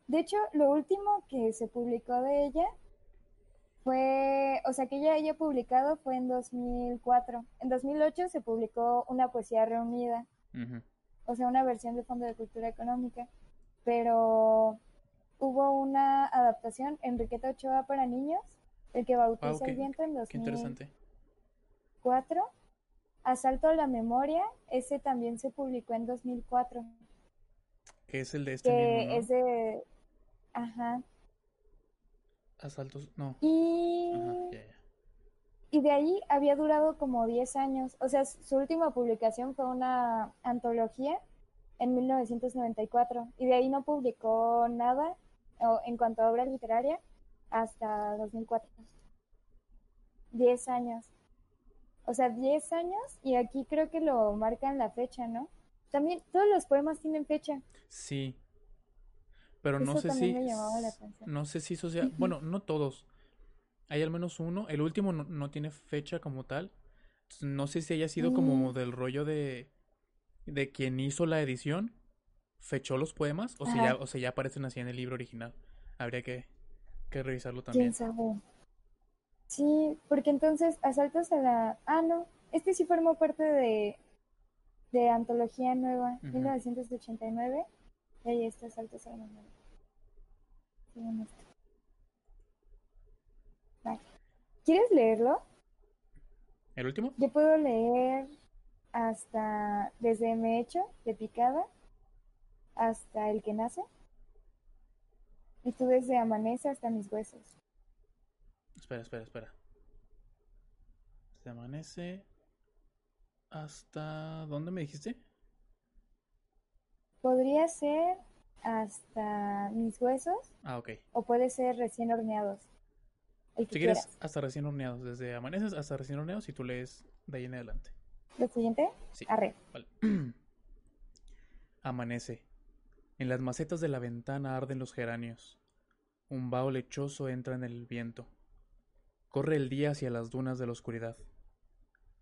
Speaker 2: De hecho, lo último que se publicó de ella fue, o sea, que ella haya publicado fue en 2004. En 2008 se publicó una poesía reunida, o sea, una versión de Fondo de Cultura Económica, pero hubo una adaptación, Enriqueta Ochoa para niños, el que bautiza
Speaker 1: qué-
Speaker 2: el viento en
Speaker 1: Qué interesante.
Speaker 2: 2004. Asalto a la memoria, ese también se publicó en 2004.
Speaker 1: Que es el de este
Speaker 2: que
Speaker 1: mismo, ¿no?
Speaker 2: es de... Ajá.
Speaker 1: Asaltos, no.
Speaker 2: Y,
Speaker 1: Ajá, ya.
Speaker 2: y de ahí había durado como 10 años. O sea, su última publicación fue una antología en 1994. Y de ahí no publicó nada en cuanto a obra literaria hasta 2004. 10 años. O sea, 10 años y aquí creo que lo marcan la fecha, ¿no? También todos los poemas tienen fecha.
Speaker 1: Sí. Pero no sé si,
Speaker 2: me la
Speaker 1: no sé si eso sea, bueno, no todos. Hay al menos uno. El último no, no tiene fecha como tal. No sé si haya sido como del rollo de, de quien hizo la edición, fechó los poemas, o si
Speaker 2: Ajá.
Speaker 1: ya, o si ya aparecen así en el libro original. Habría que, que revisarlo también.
Speaker 2: ¿Quién sabe? Sí, porque entonces asaltos a la... Ah, no, este sí formó parte de, de Antología Nueva,
Speaker 1: Ujú.
Speaker 2: 1989, y ahí está Asaltos a la Memoria. Vale. ¿Quieres leerlo?
Speaker 1: ¿El último?
Speaker 2: Yo puedo leer hasta desde Me Echo, de Picada, hasta El que nace, y tú desde Amanece hasta Mis Huesos.
Speaker 1: Espera, espera, espera. Se amanece hasta... ¿Dónde me dijiste?
Speaker 2: Podría ser hasta mis huesos
Speaker 1: Ah, ok.
Speaker 2: o puede ser recién horneados. El que
Speaker 1: Si quieres,
Speaker 2: quieras.
Speaker 1: hasta recién horneados. Desde amaneces hasta recién horneados y tú lees de ahí en adelante.
Speaker 2: ¿Lo siguiente?
Speaker 1: Sí.
Speaker 2: Arre.
Speaker 1: Vale. Amanece. En las macetas de la ventana arden los geranios. Un vaho lechoso entra en el viento. Corre el día hacia las dunas de la oscuridad.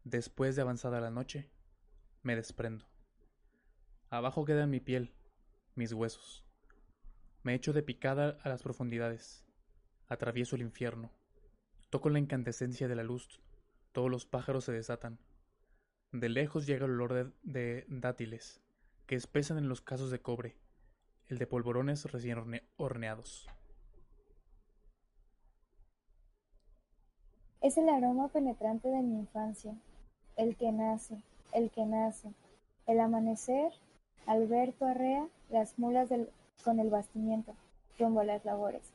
Speaker 1: Después de avanzada la noche, me desprendo. Abajo queda mi piel, mis huesos. Me echo de picada a las profundidades. Atravieso el infierno. Toco la incandescencia de la luz. Todos los pájaros se desatan. De lejos llega el olor de, dátiles, que espesan en los casos de cobre, el de polvorones recién horne- horneados.
Speaker 2: Es el aroma penetrante de mi infancia. el que nace, el que nace. El amanecer, Alberto arrea las mulas con el bastimiento, rumbo a las labores.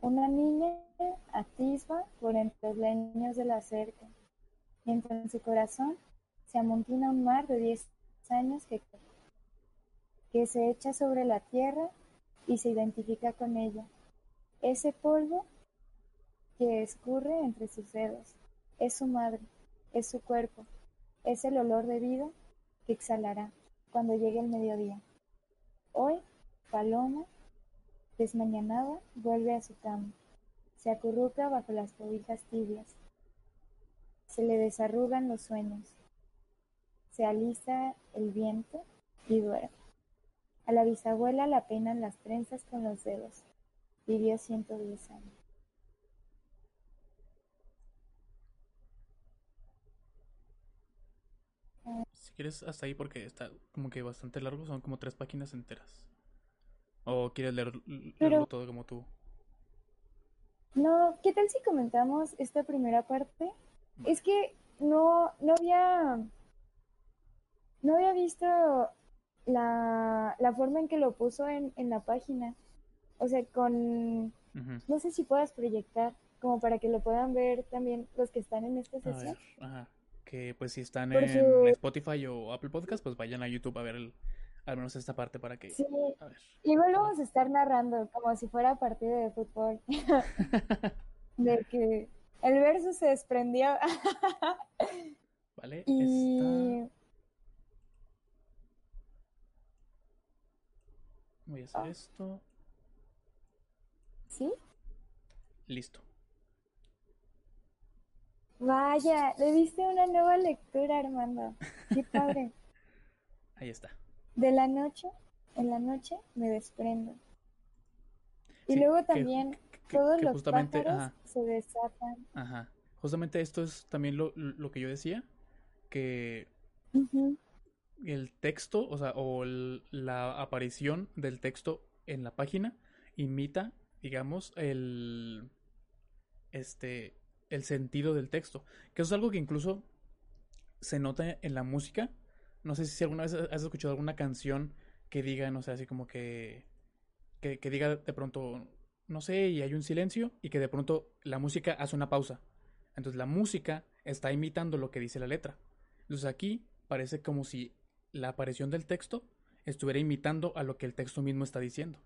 Speaker 2: Una niña atisba por entre los leños de la cerca, mientras en su corazón se amontina un mar de diez años que, que se echa sobre la tierra y se identifica con ella. Ese polvo que escurre entre sus dedos es su madre, es su cuerpo, es el olor de vida que exhalará cuando llegue el mediodía. Hoy, Paloma, desmañanada, vuelve a su cama, se acurruca bajo las cobijas tibias, se le desarrugan los sueños, se alisa el viento y duerme. A la bisabuela la peinan las trenzas con los dedos. Vivió 110 años.
Speaker 1: Quieres hasta ahí porque está como que bastante largo, son como tres páginas enteras. ¿O quieres leer, leerlo
Speaker 2: Pero-
Speaker 1: todo como tú?
Speaker 2: No, ¿qué tal si comentamos esta primera parte? Es que no, no había, no había visto la, la forma en que lo puso en, en la página. O sea, con, no sé si puedas proyectar, como para que lo puedan ver también los que están en esta sesión.
Speaker 1: ajá. Que pues si están en Spotify o Apple Podcast, pues vayan a YouTube a ver el, al menos esta parte para que...
Speaker 2: Sí,
Speaker 1: A ver.
Speaker 2: igual vamos a estar narrando como si fuera partido de fútbol, de que el verso se desprendió.
Speaker 1: ¿Vale?
Speaker 2: y
Speaker 1: Está... Voy a hacer
Speaker 2: Ah.
Speaker 1: esto.
Speaker 2: sí,
Speaker 1: Listo.
Speaker 2: Vaya, le diste una nueva lectura, Armando. Qué padre.
Speaker 1: Ahí está.
Speaker 2: De la noche, en la noche me desprendo. Y
Speaker 1: Sí,
Speaker 2: luego también
Speaker 1: que- que-
Speaker 2: todos
Speaker 1: que
Speaker 2: los
Speaker 1: justamente,
Speaker 2: pájaros
Speaker 1: ajá,
Speaker 2: se desatan.
Speaker 1: ajá. Justamente esto es también lo, lo que yo decía, que el texto, o sea, o el- la aparición del texto en la página imita, digamos, el este el sentido del texto, que eso es algo que incluso se nota en la música. No sé si alguna vez has escuchado alguna canción que diga, no sé, así como que que, diga de pronto, no sé, y hay un silencio y que de pronto la música hace una pausa. Entonces la música está imitando lo que dice la letra. Entonces aquí parece como si la aparición del texto estuviera imitando a lo que el texto mismo está diciendo.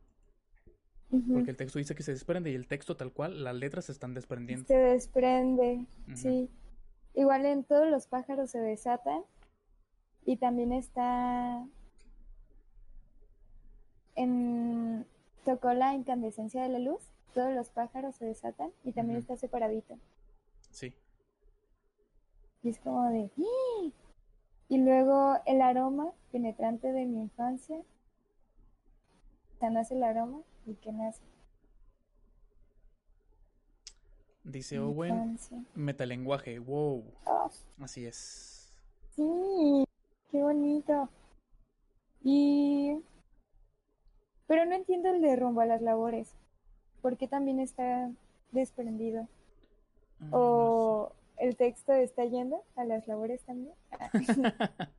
Speaker 1: Porque el texto dice que se desprende y el texto tal cual, las letras se están desprendiendo.
Speaker 2: Se desprende, sí. Igual en todos los pájaros se desatan. Y también está en tocó la incandescencia de la luz. Todos los pájaros se desatan y también
Speaker 1: Ujú.
Speaker 2: está separadito.
Speaker 1: Sí.
Speaker 2: Y es como de. Y luego el aroma penetrante de mi infancia. O sea, el aroma y que nace.
Speaker 1: Dice Owen,
Speaker 2: infancia.
Speaker 1: metalenguaje, wow.
Speaker 2: Ah,
Speaker 1: Así es.
Speaker 2: Sí, qué bonito. Y... Pero no entiendo el de rumbo a las labores. ¿Por qué también está desprendido?
Speaker 1: Mm,
Speaker 2: ¿O el texto está yendo a las labores también?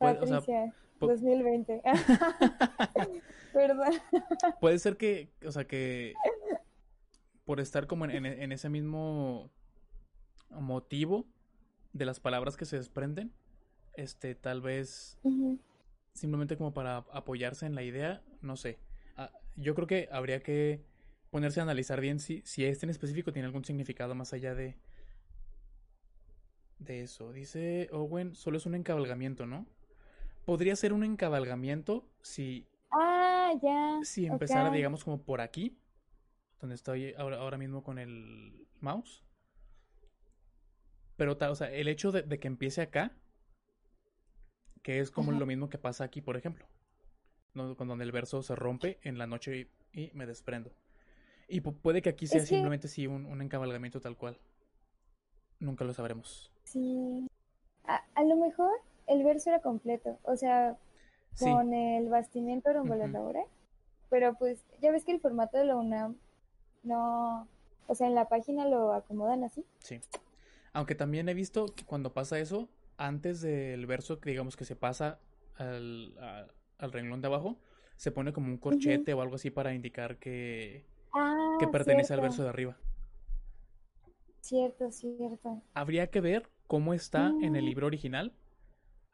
Speaker 2: Ah,
Speaker 1: o sea,
Speaker 2: Patricia,
Speaker 1: po-
Speaker 2: 2020. Perdón.
Speaker 1: Puede ser que, o sea, que por estar como en, ese mismo motivo de las palabras que se desprenden, este, tal vez simplemente como para apoyarse en la idea, no sé. Ah, yo creo que habría que ponerse a analizar bien si, si este en específico tiene algún significado más allá de, de eso. Dice Owen, solo es un encabalgamiento, ¿no? Podría ser un encabalgamiento si
Speaker 2: Ah, ya.
Speaker 1: si empezara, digamos, como por aquí, donde estoy ahora, ahora mismo con el mouse. Pero, o sea, el hecho de, de que empiece acá, que es como
Speaker 2: Ajá.
Speaker 1: lo mismo que pasa aquí, por ejemplo, ¿no? con donde el verso se rompe en la noche y, y me desprendo. Y pu- puede que aquí sea
Speaker 2: Es que-
Speaker 1: simplemente sí un, un encabalgamiento tal cual. Nunca lo sabremos.
Speaker 2: Sí. A, a lo mejor el verso era completo, o sea,
Speaker 1: Sí,
Speaker 2: con el bastimiento rumbo a
Speaker 1: Ujú.
Speaker 2: labores, pero pues ya ves que el formato de la UNAM no, O sea, en la página lo acomodan así.
Speaker 1: Sí. Aunque también he visto que cuando pasa eso, antes del verso, que digamos que se pasa al, a- al renglón de abajo, se pone como un corchete o algo así para indicar que,
Speaker 2: Ah,
Speaker 1: que pertenece al verso de arriba.
Speaker 2: Cierto, cierto.
Speaker 1: Habría que ver cómo está en el
Speaker 2: Mm.
Speaker 1: libro original,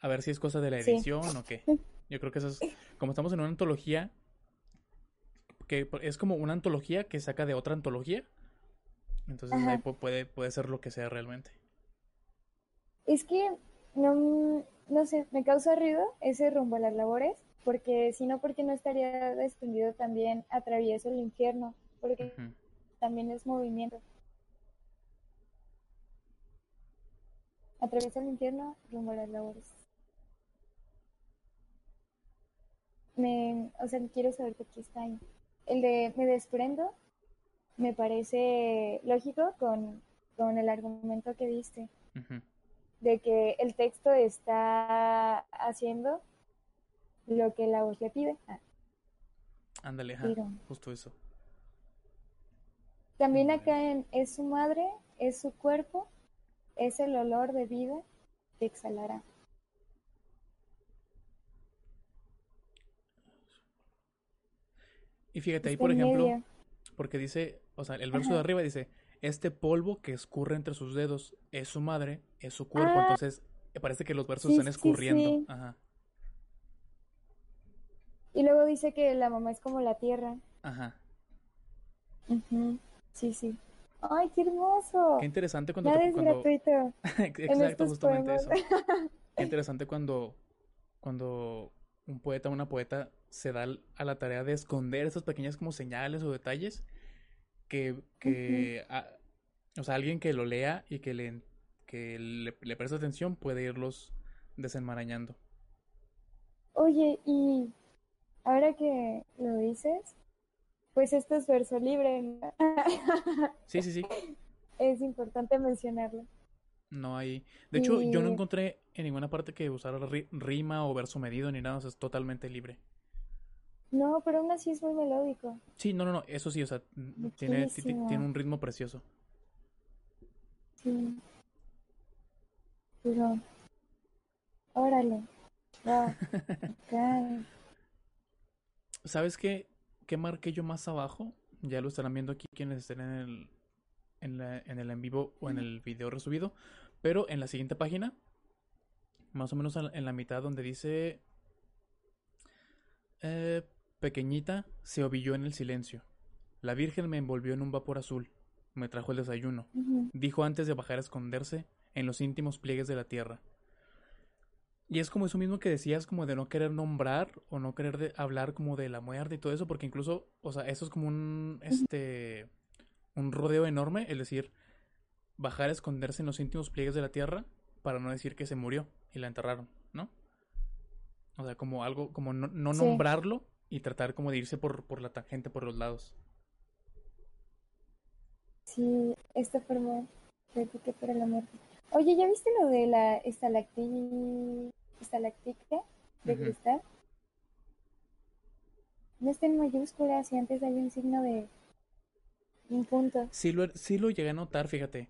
Speaker 1: a ver si es cosa de la
Speaker 2: Sí.
Speaker 1: edición o qué. Yo creo que eso es, como estamos en una antología, que es como una antología que saca de otra antología, entonces ahí
Speaker 2: Ajá.
Speaker 1: puede, puede ser lo que sea realmente.
Speaker 2: Es que no, no sé, me causa ruido ese rumbo a las labores, porque si no, porque no estaría desprendido también atravieso el infierno, porque también es movimiento. Atraviesa el infierno rumbo a las labores. Me, o sea, quiero saber por qué está ahí. El de me desprendo me parece lógico con, con el argumento que diste. De que el texto está haciendo lo que la voz le pide. Ah,
Speaker 1: Ándale,
Speaker 2: pero
Speaker 1: justo eso.
Speaker 2: también acá en es su madre, es su cuerpo, es el olor de vida que exhalará.
Speaker 1: Y fíjate ahí,
Speaker 2: Está
Speaker 1: por ejemplo,
Speaker 2: medio.
Speaker 1: porque dice, o sea, el verso de arriba dice, este polvo que escurre entre sus dedos es su madre, es su cuerpo,
Speaker 2: Ah,
Speaker 1: entonces eh, parece que los versos
Speaker 2: sí,
Speaker 1: están escurriendo.
Speaker 2: sí.
Speaker 1: Ajá,
Speaker 2: Y luego dice que la mamá es como la tierra.
Speaker 1: ajá.
Speaker 2: Ujú, Sí, sí. ¡Ay, qué hermoso!
Speaker 1: Qué interesante cuando,
Speaker 2: Nada
Speaker 1: te-
Speaker 2: es
Speaker 1: cuando...
Speaker 2: gratuito
Speaker 1: Exacto, justamente
Speaker 2: poemas.
Speaker 1: eso. Qué interesante cuando, cuando un poeta o una poeta se da a la tarea de esconder esas pequeñas como señales o detalles que, que a- o sea, alguien que lo lea y que le, que le, le preste atención puede irlos desenmarañando.
Speaker 2: Oye, y ahora que lo dices, pues esto es verso libre, ¿no?
Speaker 1: Sí, sí, sí.
Speaker 2: Es importante mencionarlo.
Speaker 1: No hay. De hecho, yo no encontré en ninguna parte que usara ri- rima o verso medido ni nada, o sea, es totalmente libre.
Speaker 2: No, pero aún así es muy melódico.
Speaker 1: Sí, no, no, no, eso sí, o sea, tiene, ti- ti- tiene un ritmo precioso.
Speaker 2: Sí. Pero, órale. Wow. Ok.
Speaker 1: ¿Sabes qué, qué marqué yo más abajo? Ya lo estarán viendo aquí quienes estén en el, en la- en el en vivo o en el video resubido. Pero en la siguiente página, más o menos en la, en la mitad donde dice eh, pequeñita se ovilló en el silencio. La Virgen me envolvió en un vapor azul. Me trajo el desayuno. Dijo antes de bajar a esconderse en los íntimos pliegues de la tierra. Y es como eso mismo que decías, como de no querer nombrar o no querer de- hablar como de la muerte y todo eso, porque incluso, o sea, eso es como un, este, un rodeo enorme, es decir, bajar a esconderse en los íntimos pliegues de la tierra para no decir que se murió y la enterraron, ¿no? O sea, como algo, como no, no
Speaker 2: Sí.
Speaker 1: Y tratar como de irse por, por la tangente por los lados.
Speaker 2: Sí, esta forma repite para la muerte. Oye, ¿ya viste lo de la estalacti... estalactica de cristal? No está en mayúsculas y antes hay un signo de un punto.
Speaker 1: Sí lo, sí lo llegué a notar, fíjate.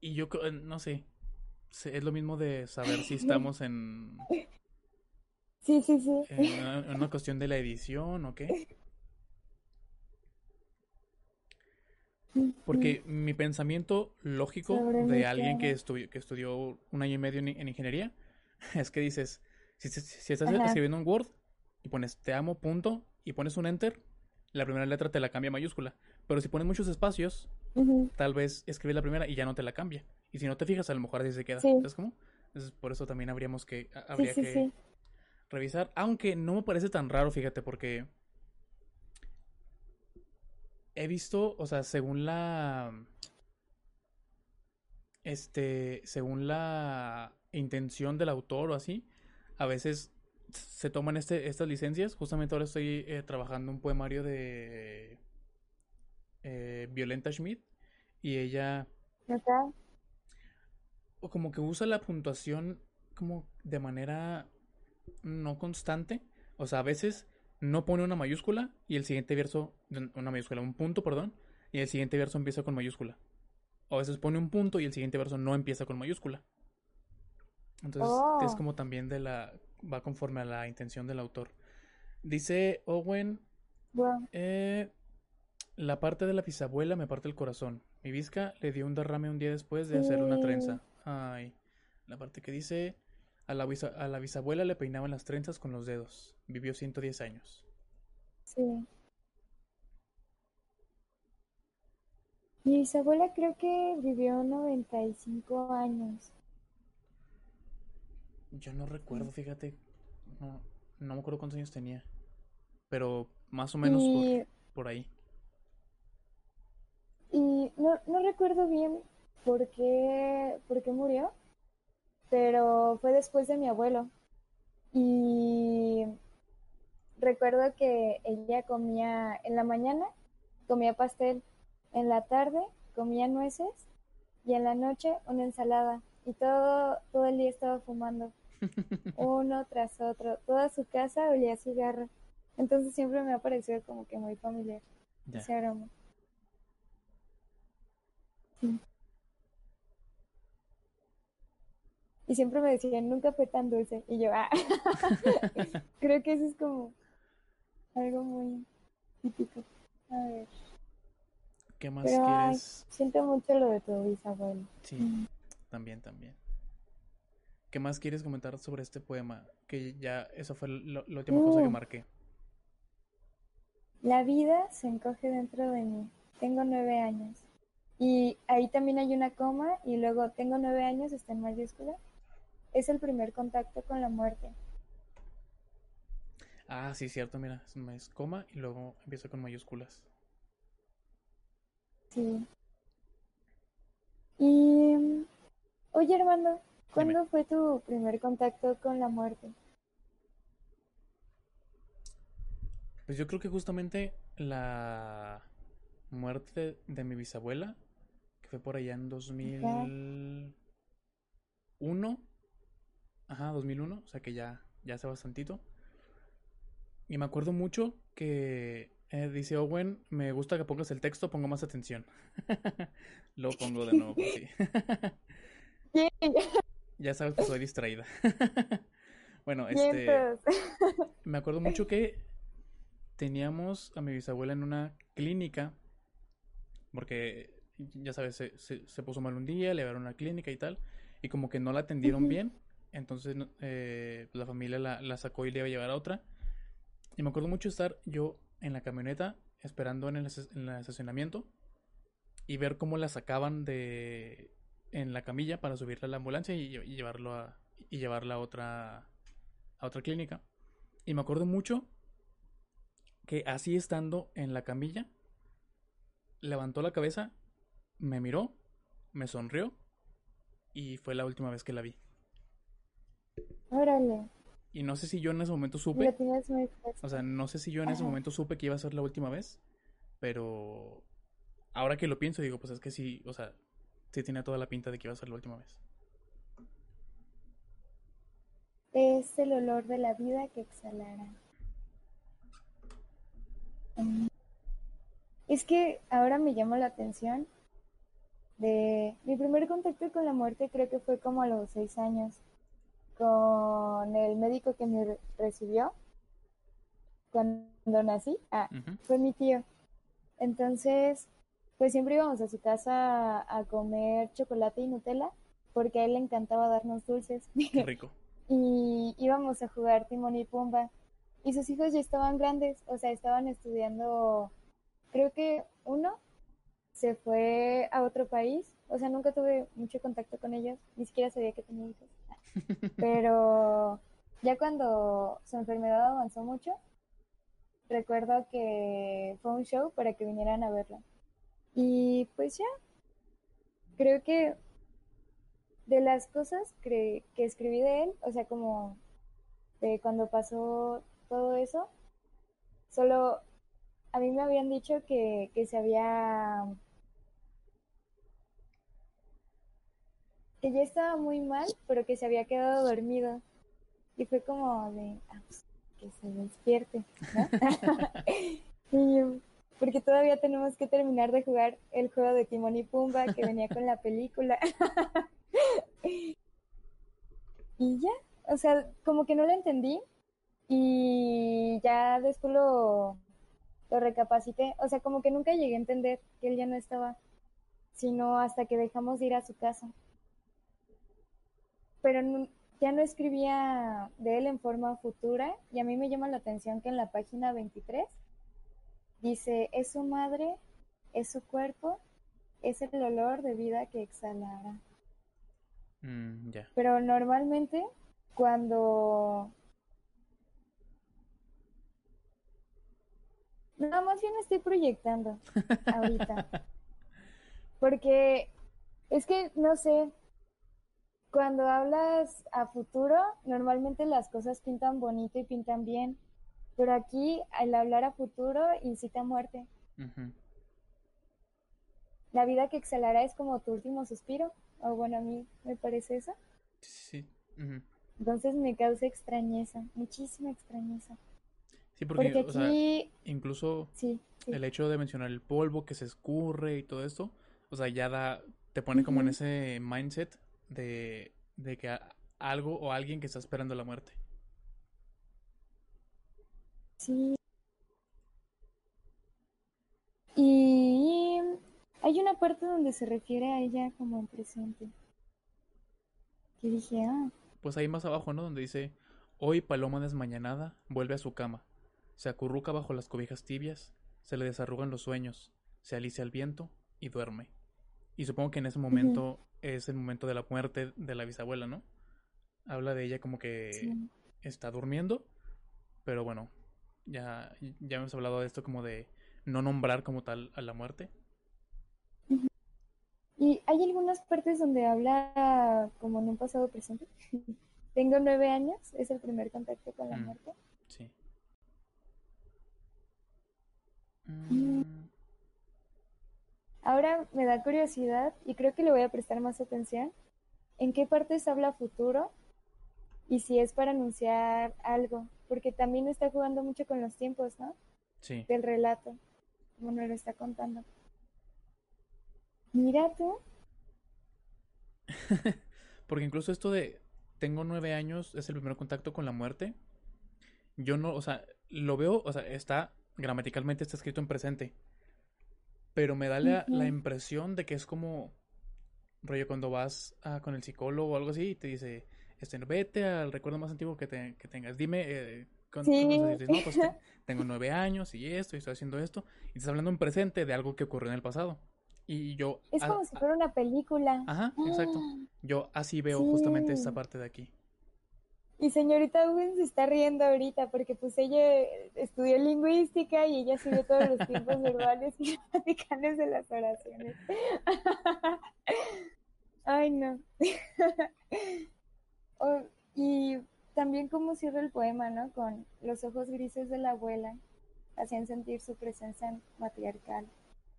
Speaker 1: Y yo creo- no sé, es lo mismo de saber si estamos en,
Speaker 2: Sí, sí, sí.
Speaker 1: una, cuestión de la edición o qué. Porque mi pensamiento lógico de alguien que, estudió que estudió un año y medio en, en ingeniería es que dices, si, si- si estás
Speaker 2: Ajá.
Speaker 1: escribiendo un Word y pones te amo, punto, y pones un enter, la primera letra te la cambia a mayúscula. Pero si pones muchos espacios, tal vez escribes la primera y ya no te la cambia. Y si no te fijas, a lo mejor así se queda.
Speaker 2: Sí.
Speaker 1: ¿Sabes cómo? Entonces, por eso también habríamos que, a-
Speaker 2: Sí,
Speaker 1: habría
Speaker 2: sí,
Speaker 1: que
Speaker 2: sí.
Speaker 1: Revisar. Aunque no me parece tan raro, fíjate, porque he visto, o sea, según la. Este. Según la intención del autor o así, a veces se toman este, estas licencias. Justamente ahora estoy eh, trabajando un poemario de. eh, Violenta Schmidt. Y ella
Speaker 2: Acá.
Speaker 1: o como que usa la puntuación como de manera no constante. O sea, a veces no pone una mayúscula y el siguiente verso, una mayúscula, un punto, perdón, y el siguiente verso empieza con mayúscula. O a veces pone un punto y el siguiente verso no empieza con mayúscula. Entonces es
Speaker 2: Oh.
Speaker 1: como también de la... va conforme a la intención del autor. Dice Owen, eh, la parte de la bisabuela me parte el corazón. Mi visca le dio un derrame un día después de hacerle una trenza. Ay, la parte que dice, a la, a la bisabuela le peinaban las trenzas con los dedos. Vivió 110 años.
Speaker 2: Sí. Mi bisabuela creo que vivió 95 años.
Speaker 1: Yo no recuerdo, fíjate, no, no me acuerdo cuántos años tenía, pero más o menos por, por ahí.
Speaker 2: y no, no recuerdo bien por qué, por qué murió, pero fue después de mi abuelo. Y recuerdo que ella comía en la mañana, comía pastel, en la tarde comía nueces y en la noche una ensalada. Y todo, todo el día estaba fumando, uno tras otro. Toda su casa olía a cigarro. Entonces siempre me ha parecido como que muy familiar
Speaker 1: Ya.
Speaker 2: ese aroma. Sí. Y siempre me decían, nunca fue tan dulce. Y yo, ah, creo que eso es como algo muy típico. A ver,
Speaker 1: ¿Qué más
Speaker 2: pero ay,
Speaker 1: quieres?
Speaker 2: siento mucho lo de tu bisabuelo.
Speaker 1: Sí,
Speaker 2: Mm.
Speaker 1: también, también. ¿Qué más quieres comentar sobre este poema? Que ya, eso fue lo- la última cosa que
Speaker 2: Uh.
Speaker 1: marqué.
Speaker 2: La vida se encoge dentro de mí. Tengo nueve años. Y ahí también hay una coma y luego tengo nueve años, está en mayúscula. Es el primer contacto con la muerte.
Speaker 1: Ah, sí, cierto, mira, es coma y luego empieza con mayúsculas.
Speaker 2: Sí. Y, oye, hermano, ¿cuándo fue tu primer contacto con la muerte?
Speaker 1: Pues yo creo que justamente la muerte de mi bisabuela, que fue por allá en 2001, ajá, 2001, o sea que ya, ya hace bastantito. Y me acuerdo mucho que eh, dice Owen, me gusta que pongas el texto, pongo más atención. Lo pongo de nuevo por ti. Ya sabes que soy distraída. Bueno, este...
Speaker 2: Vientos.
Speaker 1: Me acuerdo mucho que teníamos a mi bisabuela en una clínica, porque ya sabes, se, se- se puso mal un día, le llevaron a una clínica y tal, y como que no la atendieron bien, entonces eh, la familia la, sacó y le iba a llevar a otra. Y me acuerdo mucho estar yo en la camioneta esperando en el, en estacionamiento y ver cómo la sacaban de en la camilla para subirla a la ambulancia y, lle- y llevarlo y llevarla a otra a otra clínica. Y me acuerdo mucho que así estando en la camilla, levantó la cabeza, me miró, me sonrió y fue la última vez que la vi.
Speaker 2: Órale,
Speaker 1: Y no sé si yo en ese momento
Speaker 2: lo
Speaker 1: supe,
Speaker 2: tienes muy
Speaker 1: o sea, no sé si yo en ese momento supe que iba a ser la última vez, pero ahora que lo pienso digo, pues es que sí, o sea, sí tenía toda la pinta de que iba a ser la última vez.
Speaker 2: Es el olor de la vida que exhalará. Mm. Es que ahora me llama la atención de mi primer contacto con la muerte creo que fue como a los seis años con el médico que me re- recibió cuando nací. Ah, fue mi tío. Entonces, pues siempre íbamos a su casa a, a comer chocolate y Nutella porque a él le encantaba darnos dulces.
Speaker 1: Qué rico.
Speaker 2: y íbamos a jugar Timón y Pumba. Y sus hijos ya estaban grandes, o sea, estaban estudiando, creo que uno se fue a otro país, o sea, nunca tuve mucho contacto con ellos, ni siquiera sabía que tenía hijos. Pero ya cuando su enfermedad avanzó mucho, recuerdo que fue un show para que vinieran a verla. Y pues ya, creo que de las cosas que, que escribí de él, o sea, como de cuando pasó todo eso, solo a mí me habían dicho que, que se había, que ya estaba muy mal, pero que se había quedado dormido. Y fue como de, ah, pues, que se despierte. Y porque todavía tenemos que terminar de jugar el juego de Timón y Pumba que venía con la película. y ya, o sea, como que no lo entendí y ya después lo, lo recapacité, o sea, como que nunca llegué a entender que él ya no estaba, sino hasta que dejamos de ir a su casa. Pero no, ya no escribía de él en forma futura y a mí me llama la atención que en la página 23 dice, es su madre, es su cuerpo, es el olor de vida que exhalará.
Speaker 1: Mm.
Speaker 2: Pero normalmente cuando... No, más bien estoy proyectando ahorita. Porque es que, no sé, cuando hablas a futuro, normalmente las cosas pintan bonito y pintan bien. Pero aquí, al hablar a futuro, incita a muerte. La vida que exhalará es como tu último suspiro. O bueno, a mí me parece eso.
Speaker 1: Sí.
Speaker 2: Entonces me causa extrañeza, muchísima extrañeza.
Speaker 1: Sí, porque,
Speaker 2: Porque
Speaker 1: o sea,
Speaker 2: aquí,
Speaker 1: incluso
Speaker 2: sí, sí.
Speaker 1: el hecho de mencionar el polvo que se escurre y todo esto, o sea, ya da, te pone como en ese mindset de, de que a- algo o alguien que está esperando la muerte.
Speaker 2: Sí. Y hay una parte donde se refiere a ella como en presente. Que dije, ah,
Speaker 1: Pues ahí más abajo, ¿no? Donde dice, hoy paloma desmañanada vuelve a su cama, se acurruca bajo las cobijas tibias, se le desarrugan los sueños, se alicia el viento y duerme. Y supongo que en ese momento es el momento de la muerte de la bisabuela, ¿no? Habla de ella como que
Speaker 2: sí.
Speaker 1: está durmiendo, pero bueno, ya, ya hemos hablado de esto como de no nombrar como tal a la muerte.
Speaker 2: Y hay algunas partes donde habla como en un pasado presente. Tengo nueve años, es el primer contacto con la
Speaker 1: Mm.
Speaker 2: muerte.
Speaker 1: Sí.
Speaker 2: Mm. Ahora me da curiosidad y creo que le voy a prestar más atención en qué partes habla futuro y si es para anunciar algo, porque también está jugando mucho con los tiempos, ¿no?
Speaker 1: sí.
Speaker 2: Del relato, como nos lo está contando. Mira tú,
Speaker 1: Porque incluso esto de tengo nueve años es el primer contacto con la muerte. Yo no, o sea, lo veo, o sea, está gramaticalmente está escrito en presente. Pero me da la, impresión de que es como rollo cuando vas a- con el psicólogo o algo así y te dice, este, vete al recuerdo más antiguo que, te- que tengas. Dime, eh,
Speaker 2: Sí.
Speaker 1: dices, no, pues te- tengo nueve años y esto, y estoy haciendo esto. Y estás hablando en presente de algo que ocurrió en el pasado. Y yo,
Speaker 2: es
Speaker 1: a-
Speaker 2: como si fuera una película.
Speaker 1: ajá, exacto.
Speaker 2: ¡Ah!
Speaker 1: Yo así veo justamente esta parte de aquí.
Speaker 2: Y señorita Owen se está riendo ahorita porque pues ella estudió lingüística y ella sigue todos los tiempos verbales y gramaticales de las oraciones. Ay, no. Oh, y también cómo cierra el poema, ¿no? Con los ojos grises de la abuela hacían sentir su presencia matriarcal.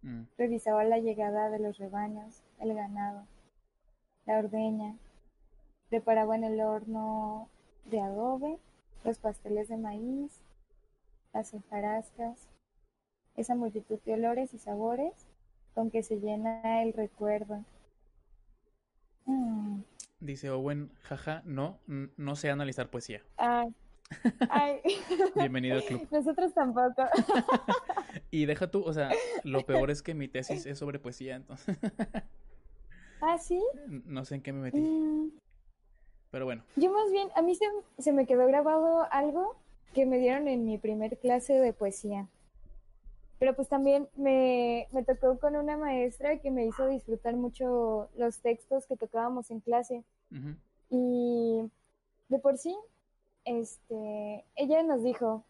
Speaker 1: Mm,
Speaker 2: Revisaba la llegada de los rebaños, el ganado, la ordeña. Preparaba en el horno de adobe los pasteles de maíz, las hojarascas, esa multitud de olores y sabores con que se llena el recuerdo. Mm,
Speaker 1: Dice Owen, jaja, no, no sé analizar poesía.
Speaker 2: Ay, ay.
Speaker 1: Bienvenido al club.
Speaker 2: Nosotros tampoco.
Speaker 1: Y deja tú, o sea, lo peor es que mi tesis es sobre poesía, entonces
Speaker 2: ¿Ah, sí?
Speaker 1: no sé en qué me metí.
Speaker 2: Mm,
Speaker 1: Pero bueno,
Speaker 2: Yo más bien, a mí se, se me quedó grabado algo que me dieron en mi primer clase de poesía. Pero pues también me, me tocó con una maestra que me hizo disfrutar mucho los textos que tocábamos en clase. Y de por sí, este, ella nos dijo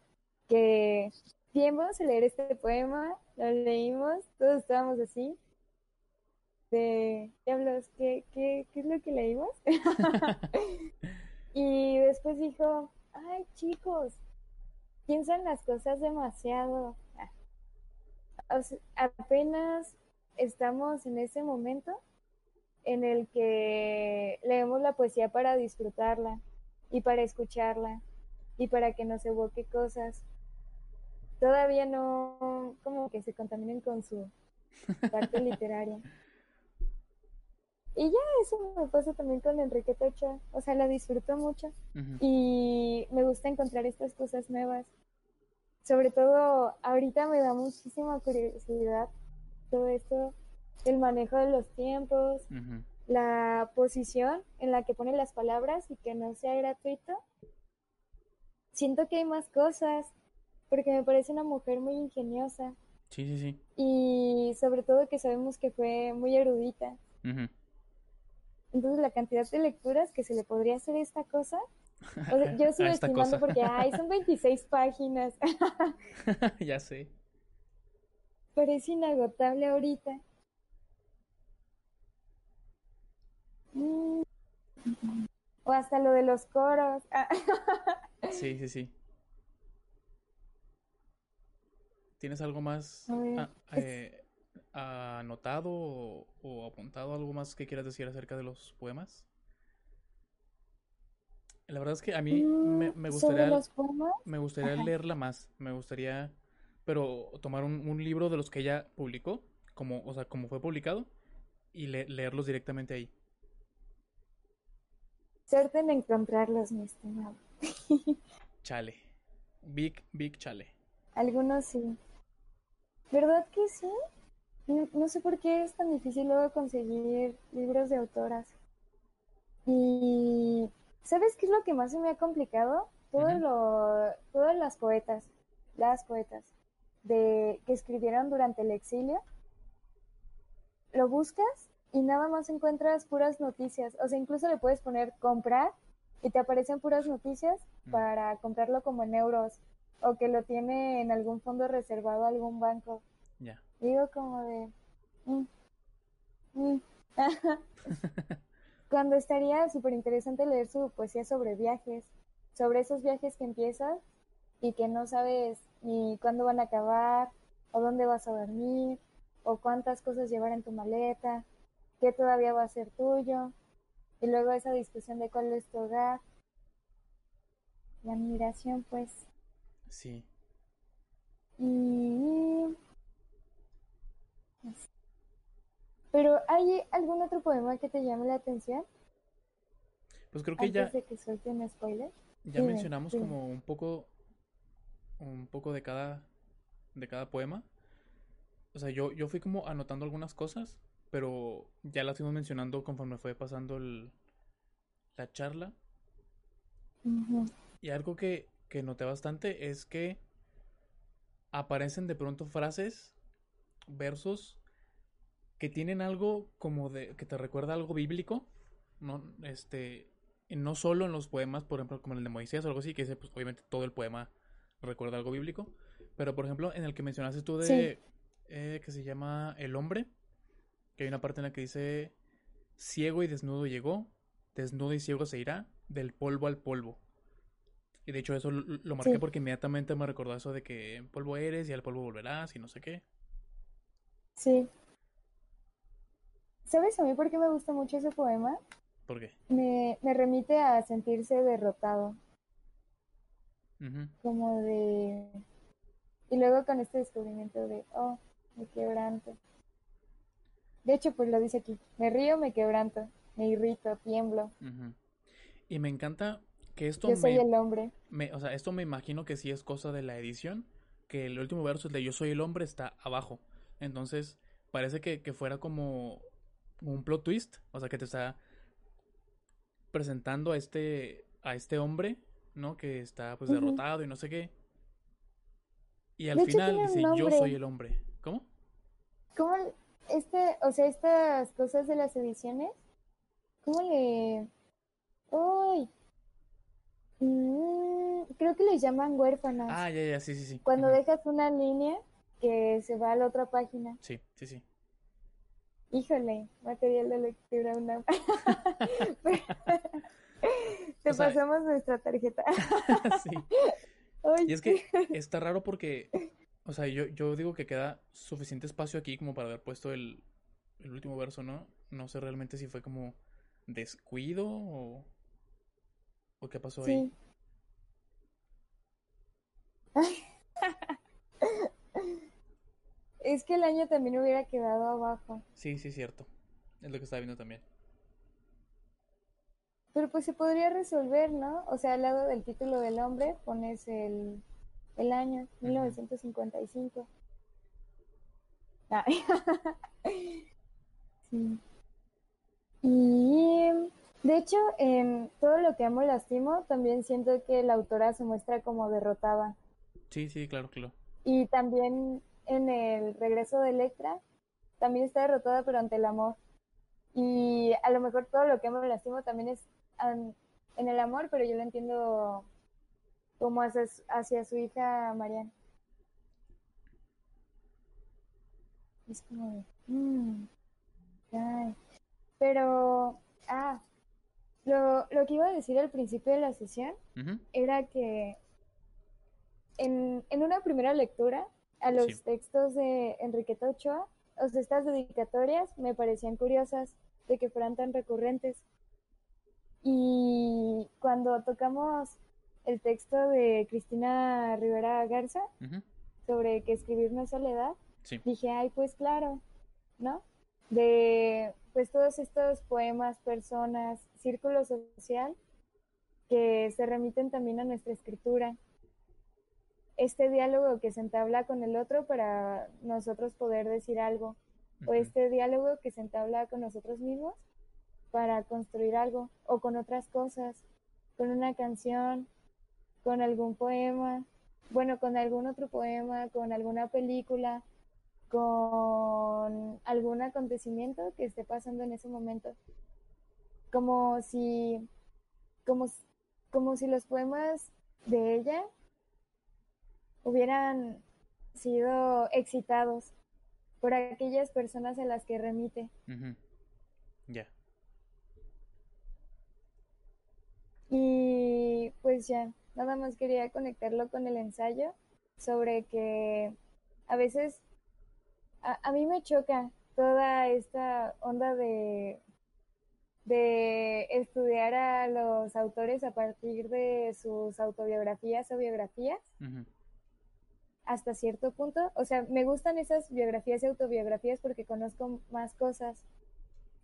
Speaker 2: que íbamos a leer este poema, lo leímos, todos estábamos así. De, diablos, ¿qué, qué, qué es lo que leímos? y después dijo, ay chicos, piensan las cosas demasiado. Ah, o sea, apenas estamos en ese momento en el que leemos la poesía para disfrutarla y para escucharla y para que nos evoque cosas. todavía no como que se contaminen con su parte literaria. Y ya eso me pasa también con Enrique Tocha. O sea, la disfruto mucho y me gusta encontrar estas cosas nuevas. Sobre todo, ahorita me da muchísima curiosidad todo esto, el manejo de los tiempos, la posición en la que pone las palabras y que no sea gratuito. Siento que hay más cosas, porque me parece una mujer muy ingeniosa
Speaker 1: Sí, sí, sí.
Speaker 2: y sobre todo que sabemos que fue muy erudita.
Speaker 1: Ujú.
Speaker 2: Entonces la cantidad de lecturas que se le podría hacer a esta cosa, o sea, yo sigo estimando
Speaker 1: cosa.
Speaker 2: porque, ay, son 26 páginas,
Speaker 1: Ya sé.
Speaker 2: pero es inagotable ahorita. Mm. O hasta lo de los coros. Ah,
Speaker 1: Sí, sí, sí. ¿Tienes algo más
Speaker 2: A ver,
Speaker 1: a-
Speaker 2: es-
Speaker 1: eh, anotado o, o apuntado? ¿Algo más que quieras decir acerca de los poemas? La verdad es que a mí me,
Speaker 2: Mm,
Speaker 1: me gustaría,
Speaker 2: los poemas,
Speaker 1: me gustaría
Speaker 2: ajá.
Speaker 1: leerla más. Me gustaría, pero tomar un, un libro de los que ella publicó, como, o sea, como fue publicado, y le- leerlos directamente ahí.
Speaker 2: Suerte en encontrarlos, mi estimado.
Speaker 1: Chale. Big, big chale.
Speaker 2: Algunos sí. ¿Verdad que sí? No, no sé por qué es tan difícil luego conseguir libros de autoras. Y ¿sabes qué es lo que más se me ha complicado? Todo
Speaker 1: Ujú.
Speaker 2: lo, todas las poetas, las poetas de que escribieron durante el exilio. Lo buscas y nada más encuentras puras noticias. O sea, incluso le puedes poner comprar y te aparecen puras noticias
Speaker 1: Mm.
Speaker 2: para comprarlo como en euros o que lo tiene en algún fondo reservado a algún banco. Digo como de... mm, mm. Cuando estaría súper interesante leer su poesía sobre viajes, sobre esos viajes que empiezas y que no sabes ni cuándo van a acabar, o dónde vas a dormir, o cuántas cosas llevar en tu maleta, qué todavía va a ser tuyo, y luego esa discusión de cuál es tu hogar. La migración, pues.
Speaker 1: Sí.
Speaker 2: Y... Pero ¿hay algún otro poema que te llame la atención
Speaker 1: Pues creo que ya,
Speaker 2: antes de que suelte un spoiler?
Speaker 1: ya
Speaker 2: Dime,
Speaker 1: mencionamos
Speaker 2: dime.
Speaker 1: como un poco, un poco de cada, de cada poema. O sea, yo, yo fui como anotando algunas cosas, pero ya las fuimos mencionando conforme fue pasando el- la charla. Y algo que, que noté bastante es que aparecen de pronto frases, versos, que tienen algo como de, que te recuerda algo bíblico, no, este, no solo en los poemas, por ejemplo, como el de Moisés o algo así, que ese, pues, obviamente todo el poema recuerda algo bíblico, pero por ejemplo, en el que mencionaste tú de,
Speaker 2: Sí.
Speaker 1: eh, que se llama El hombre, que hay una parte en la que dice, ciego y desnudo llegó, desnudo y ciego se irá, del polvo al polvo. Y de hecho eso lo, lo marqué
Speaker 2: Sí.
Speaker 1: porque inmediatamente me recordó eso de que polvo eres y al polvo volverás y no sé qué.
Speaker 2: Sí. ¿Sabes a mí por qué me gusta mucho ese poema?
Speaker 1: ¿Por qué?
Speaker 2: Me, me remite a sentirse derrotado, como de... Y luego con este descubrimiento de, oh, me quebranto. De hecho, pues lo dice aquí, me río, me quebranto, me irrito, tiemblo.
Speaker 1: Y me encanta que esto
Speaker 2: yo soy
Speaker 1: me,
Speaker 2: el hombre.
Speaker 1: me- o sea, esto me imagino que sí es cosa de la edición, que el último verso, el de Yo soy el hombre, está abajo. Entonces, parece que, que fuera como un plot twist, o sea, que te está presentando a este, a este hombre, ¿no? Que está pues derrotado y no sé qué. Y al
Speaker 2: De hecho,
Speaker 1: final
Speaker 2: un
Speaker 1: dice, Yo soy el hombre. ¿Cómo?
Speaker 2: ¿Cómo este, o sea, estas cosas de las ediciones, cómo le... Uy, mm, creo que les llaman huérfanos.
Speaker 1: Ah, ya, ya, sí, sí, sí.
Speaker 2: Cuando dejas una línea que se va a la otra página.
Speaker 1: Sí, sí, sí.
Speaker 2: Híjole, material de lectura una. Te
Speaker 1: O sea-
Speaker 2: pasamos nuestra tarjeta.
Speaker 1: Sí.
Speaker 2: Ay,
Speaker 1: Y es que está raro porque, o sea, yo, yo digo que queda suficiente espacio aquí como para haber puesto el, el último verso, ¿no? No sé realmente si fue como descuido o, o qué pasó ahí.
Speaker 2: Sí. Es que el año también hubiera quedado abajo.
Speaker 1: Sí, sí, cierto. Es lo que estaba viendo también.
Speaker 2: Pero pues se podría resolver, ¿no? O sea, al lado del título del hombre pones el, el año, 1955. Ay. sí. Y de hecho, en todo lo que amo y lastimo, también siento que la autora se muestra como derrotada.
Speaker 1: Sí, sí, claro, claro.
Speaker 2: Y también en el regreso de Electra, también está derrotada, pero ante el amor. Y a lo mejor todo lo que y lastimo también es en el amor, pero yo lo entiendo como hacia, hacia su hija Mariana. Es como, mmm, Pero, ah, lo, lo, que iba a decir al principio de la sesión era que en, en, una primera lectura a los textos de Enriqueta Ochoa, o sea, estas dedicatorias me parecían curiosas de que fueran tan recurrentes. Y cuando tocamos el texto de Cristina Rivera Garza sobre que escribir no es soledad, dije, ay, pues claro, ¿no? De pues todos estos poemas, personas, círculo social que se remiten también a nuestra escritura. Este diálogo que se entabla con el otro para nosotros poder decir algo, o este diálogo que se entabla con nosotros mismos para construir algo o con otras cosas, con una canción, con algún poema, bueno, con algún otro poema, con alguna película, con algún acontecimiento que esté pasando en ese momento. Como si, como, como si los poemas de ella hubieran sido excitados por aquellas personas a las que remite. Ya. Y pues ya, nada más quería conectarlo con el ensayo sobre que a veces a, mí me choca toda esta onda de, de estudiar a los autores a partir de sus autobiografías o biografías. Hasta cierto punto, o sea, me gustan esas biografías y autobiografías porque conozco más cosas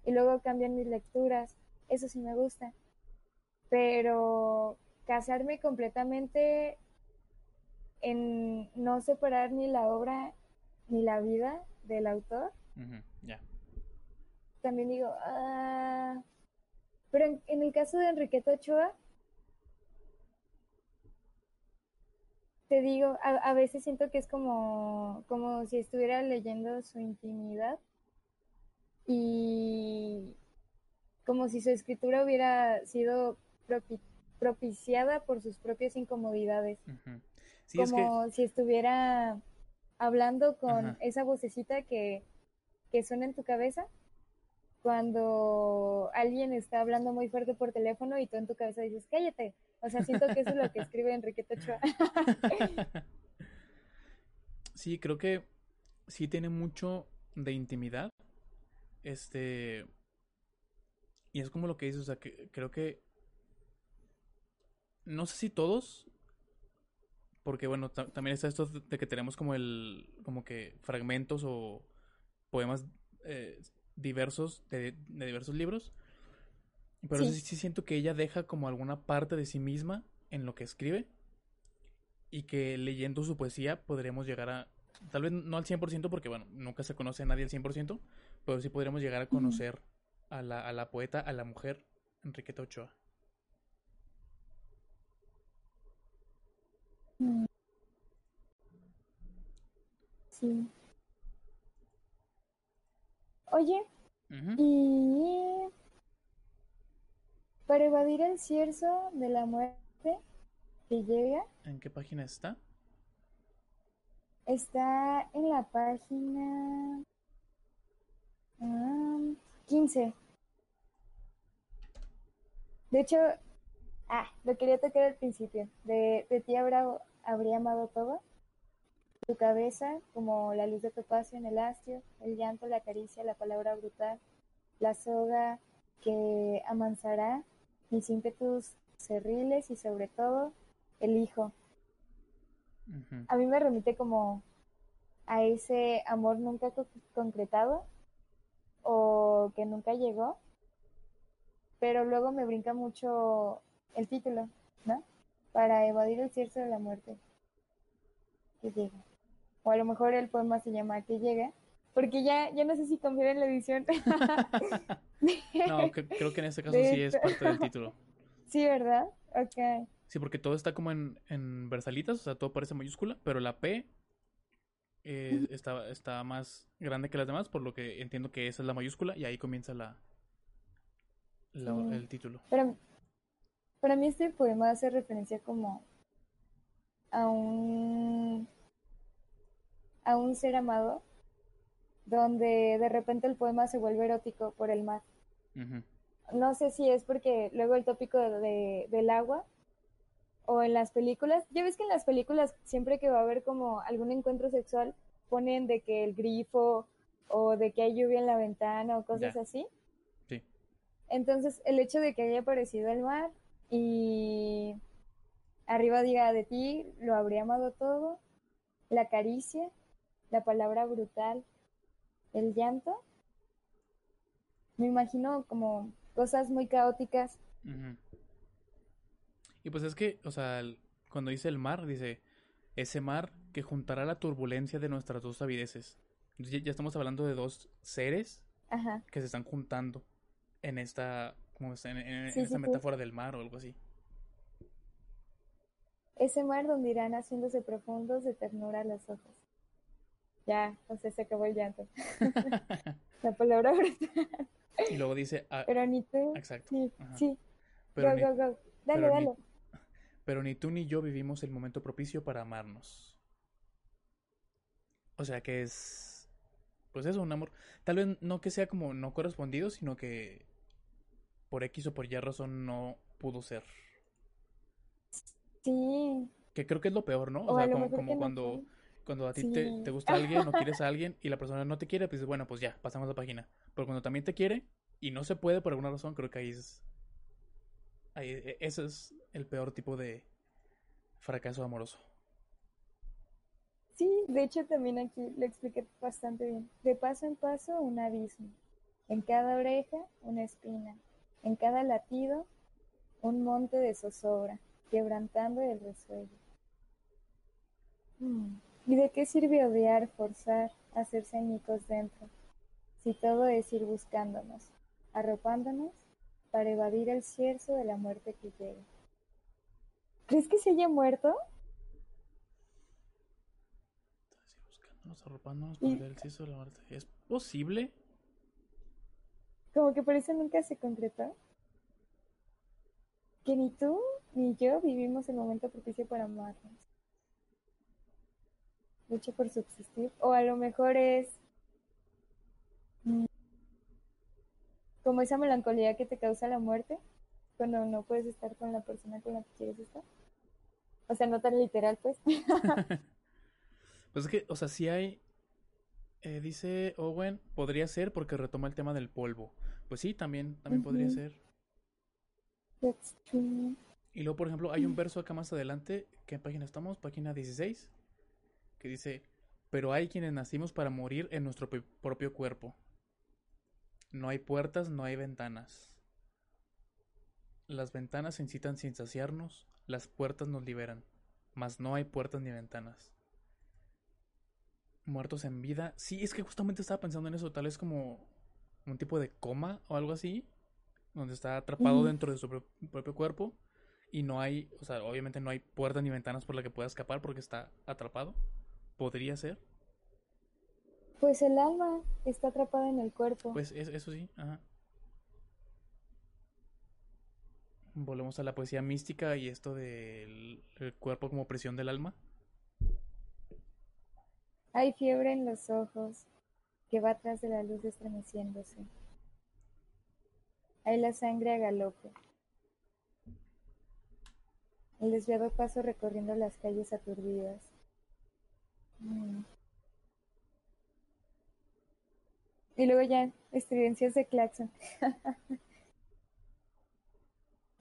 Speaker 2: y luego cambian mis lecturas, eso sí me gusta pero casarme completamente en no separar ni la obra ni la vida del autor. Ya. También digo, ah, pero en, el caso de Enriqueta Ochoa, te digo, a, a, veces siento que es como, como si estuviera leyendo su intimidad y como si su escritura hubiera sido propiciada por sus propias incomodidades. Como si estuviera hablando con esa vocecita que, que suena en tu cabeza cuando alguien está hablando muy fuerte por teléfono y tú en tu cabeza dices, cállate. O sea, siento que eso es lo que escribe Enriqueta Ochoa.
Speaker 1: sí, creo que sí tiene mucho de intimidad. Este. Y es como lo que dices, o sea, que creo que no sé si todos, porque bueno, también está esto de que tenemos como el, como que fragmentos o poemas eh, diversos de, diversos libros. Pero sí. sí siento que ella deja como alguna parte de sí misma en lo que escribe y que leyendo su poesía podremos llegar a, tal vez no al 100% porque bueno, nunca se conoce a nadie al 100%, pero sí podremos llegar a conocer a, la, a la poeta, a la mujer Enriqueta Ochoa.
Speaker 2: Mm. Sí. Oye, y para evadir el cierzo de la muerte que llega.
Speaker 1: ¿En qué página está?
Speaker 2: Está en la página 15. De hecho, ah, lo quería tocar al principio. De, de tía Bravo habría amado todo. Tu cabeza, como la luz de topacio en el astio, el llanto, la caricia, la palabra brutal, la soga que amansará mis ímpetus cerriles y sobre todo el hijo. A mí me remite como a ese amor nunca co- concretado o que nunca llegó, pero luego me brinca mucho el título, ¿no? Para evadir el cierzo de la muerte que llega. O a lo mejor el poema se llama Que llega, porque ya, ya no sé si confiar en la edición.
Speaker 1: No, cre- creo que en este caso sí es parte del título.
Speaker 2: sí, ¿verdad? Ok.
Speaker 1: Sí, porque todo está como en, en versalitas, o sea, todo parece mayúscula, pero la P eh, está, está más grande que las demás, por lo que entiendo que esa es la mayúscula y ahí comienza la, la-
Speaker 2: Sí.
Speaker 1: el título.
Speaker 2: Para, para mí este poema hace referencia como a un a un ser amado donde de repente el poema se vuelve erótico por el mar. No sé si es porque luego el tópico de, de- del agua o en las películas, ya ves que en las películas siempre que va a haber como algún encuentro sexual ponen de que el grifo o de que hay lluvia en la ventana o cosas
Speaker 1: Ya.
Speaker 2: así.
Speaker 1: Sí.
Speaker 2: Entonces, el hecho de que haya aparecido el mar y arriba diga de ti, lo habría amado todo, la caricia, la palabra brutal, el llanto, me imagino como cosas muy caóticas.
Speaker 1: Y pues es que, o sea, cuando dice el mar, dice, ese mar que juntará la turbulencia de nuestras dos avideces. Ya, ya estamos hablando de dos seres
Speaker 2: Ajá,
Speaker 1: que se están juntando en esta, como en, en- esta
Speaker 2: sí, sí.
Speaker 1: metáfora del mar o algo así.
Speaker 2: ese mar donde irán haciéndose profundos de ternura los ojos. Ya, o sea, se acabó el llanto. La palabra brutal.
Speaker 1: Y luego dice, ah,
Speaker 2: Pero ni tú.
Speaker 1: exacto.
Speaker 2: Sí, sí.
Speaker 1: Pero
Speaker 2: go,
Speaker 1: ni,
Speaker 2: go, go. Dale,
Speaker 1: pero ni-
Speaker 2: dale.
Speaker 1: pero ni tú ni yo vivimos el momento propicio para amarnos. O sea que es, pues eso, un amor. Tal vez no que sea como no correspondido, sino que por X o por Y razón no pudo ser.
Speaker 2: Sí.
Speaker 1: Que creo que es lo peor, ¿no? O sea, como,
Speaker 2: no
Speaker 1: cuando, a ti te,
Speaker 2: Sí.
Speaker 1: te gusta alguien o quieres a alguien y la persona no te quiere, pues bueno, pues ya, pasamos la página. Pero cuando también te quiere y no se puede por alguna razón, creo que ahí es, ahí, e- ese es el peor tipo de fracaso amoroso.
Speaker 2: Sí, de hecho también aquí lo expliqué bastante bien. De paso en paso un abismo. En cada oreja una espina. En cada latido un monte de zozobra, quebrantando el resuello. Mm, ¿Y de qué sirve odiar, forzar, hacerse añicos dentro? Si todo es ir buscándonos, arropándonos, para evadir el cierzo de la muerte que llega. ¿Crees que se haya muerto?
Speaker 1: Entonces, ir buscándonos, arropándonos para ver el cielo de la muerte. ¿Es posible?
Speaker 2: Como que por eso nunca se concretó. Que ni tú ni yo vivimos el momento propicio para amarnos. Lucha por subsistir. O a lo mejor es mm, como esa melancolía que te causa la muerte cuando no puedes estar con la persona con la que quieres estar. O sea, no tan literal, pues.
Speaker 1: Pues es que, o sea, si hay. eh, dice Owen, podría ser porque retoma el tema del polvo. Pues sí, también, también podría ser.
Speaker 2: That's true.
Speaker 1: Y luego, por ejemplo, hay un verso acá más adelante, ¿qué página estamos? Página 16, que dice, pero hay quienes nacimos para morir en nuestro propio cuerpo. No hay puertas, no hay ventanas. Las ventanas incitan sin saciarnos, las puertas nos liberan, mas no hay puertas ni ventanas. Muertos en vida. Sí, es que justamente estaba pensando en eso, tal vez como un tipo de coma o algo así, donde está atrapado dentro de su pro- propio cuerpo y no hay, o sea, obviamente no hay puertas ni ventanas por la que pueda escapar porque está atrapado. Podría ser.
Speaker 2: Pues el alma está atrapada en el cuerpo.
Speaker 1: Pues es- eso sí, ajá. Volvemos a la poesía mística y esto del el cuerpo como presión del alma.
Speaker 2: Hay fiebre en los ojos que va atrás de la luz estremeciéndose. Hay la sangre a galope. El desviado paso recorriendo las calles aturdidas. Mm. Y luego ya, estridencias de claxon.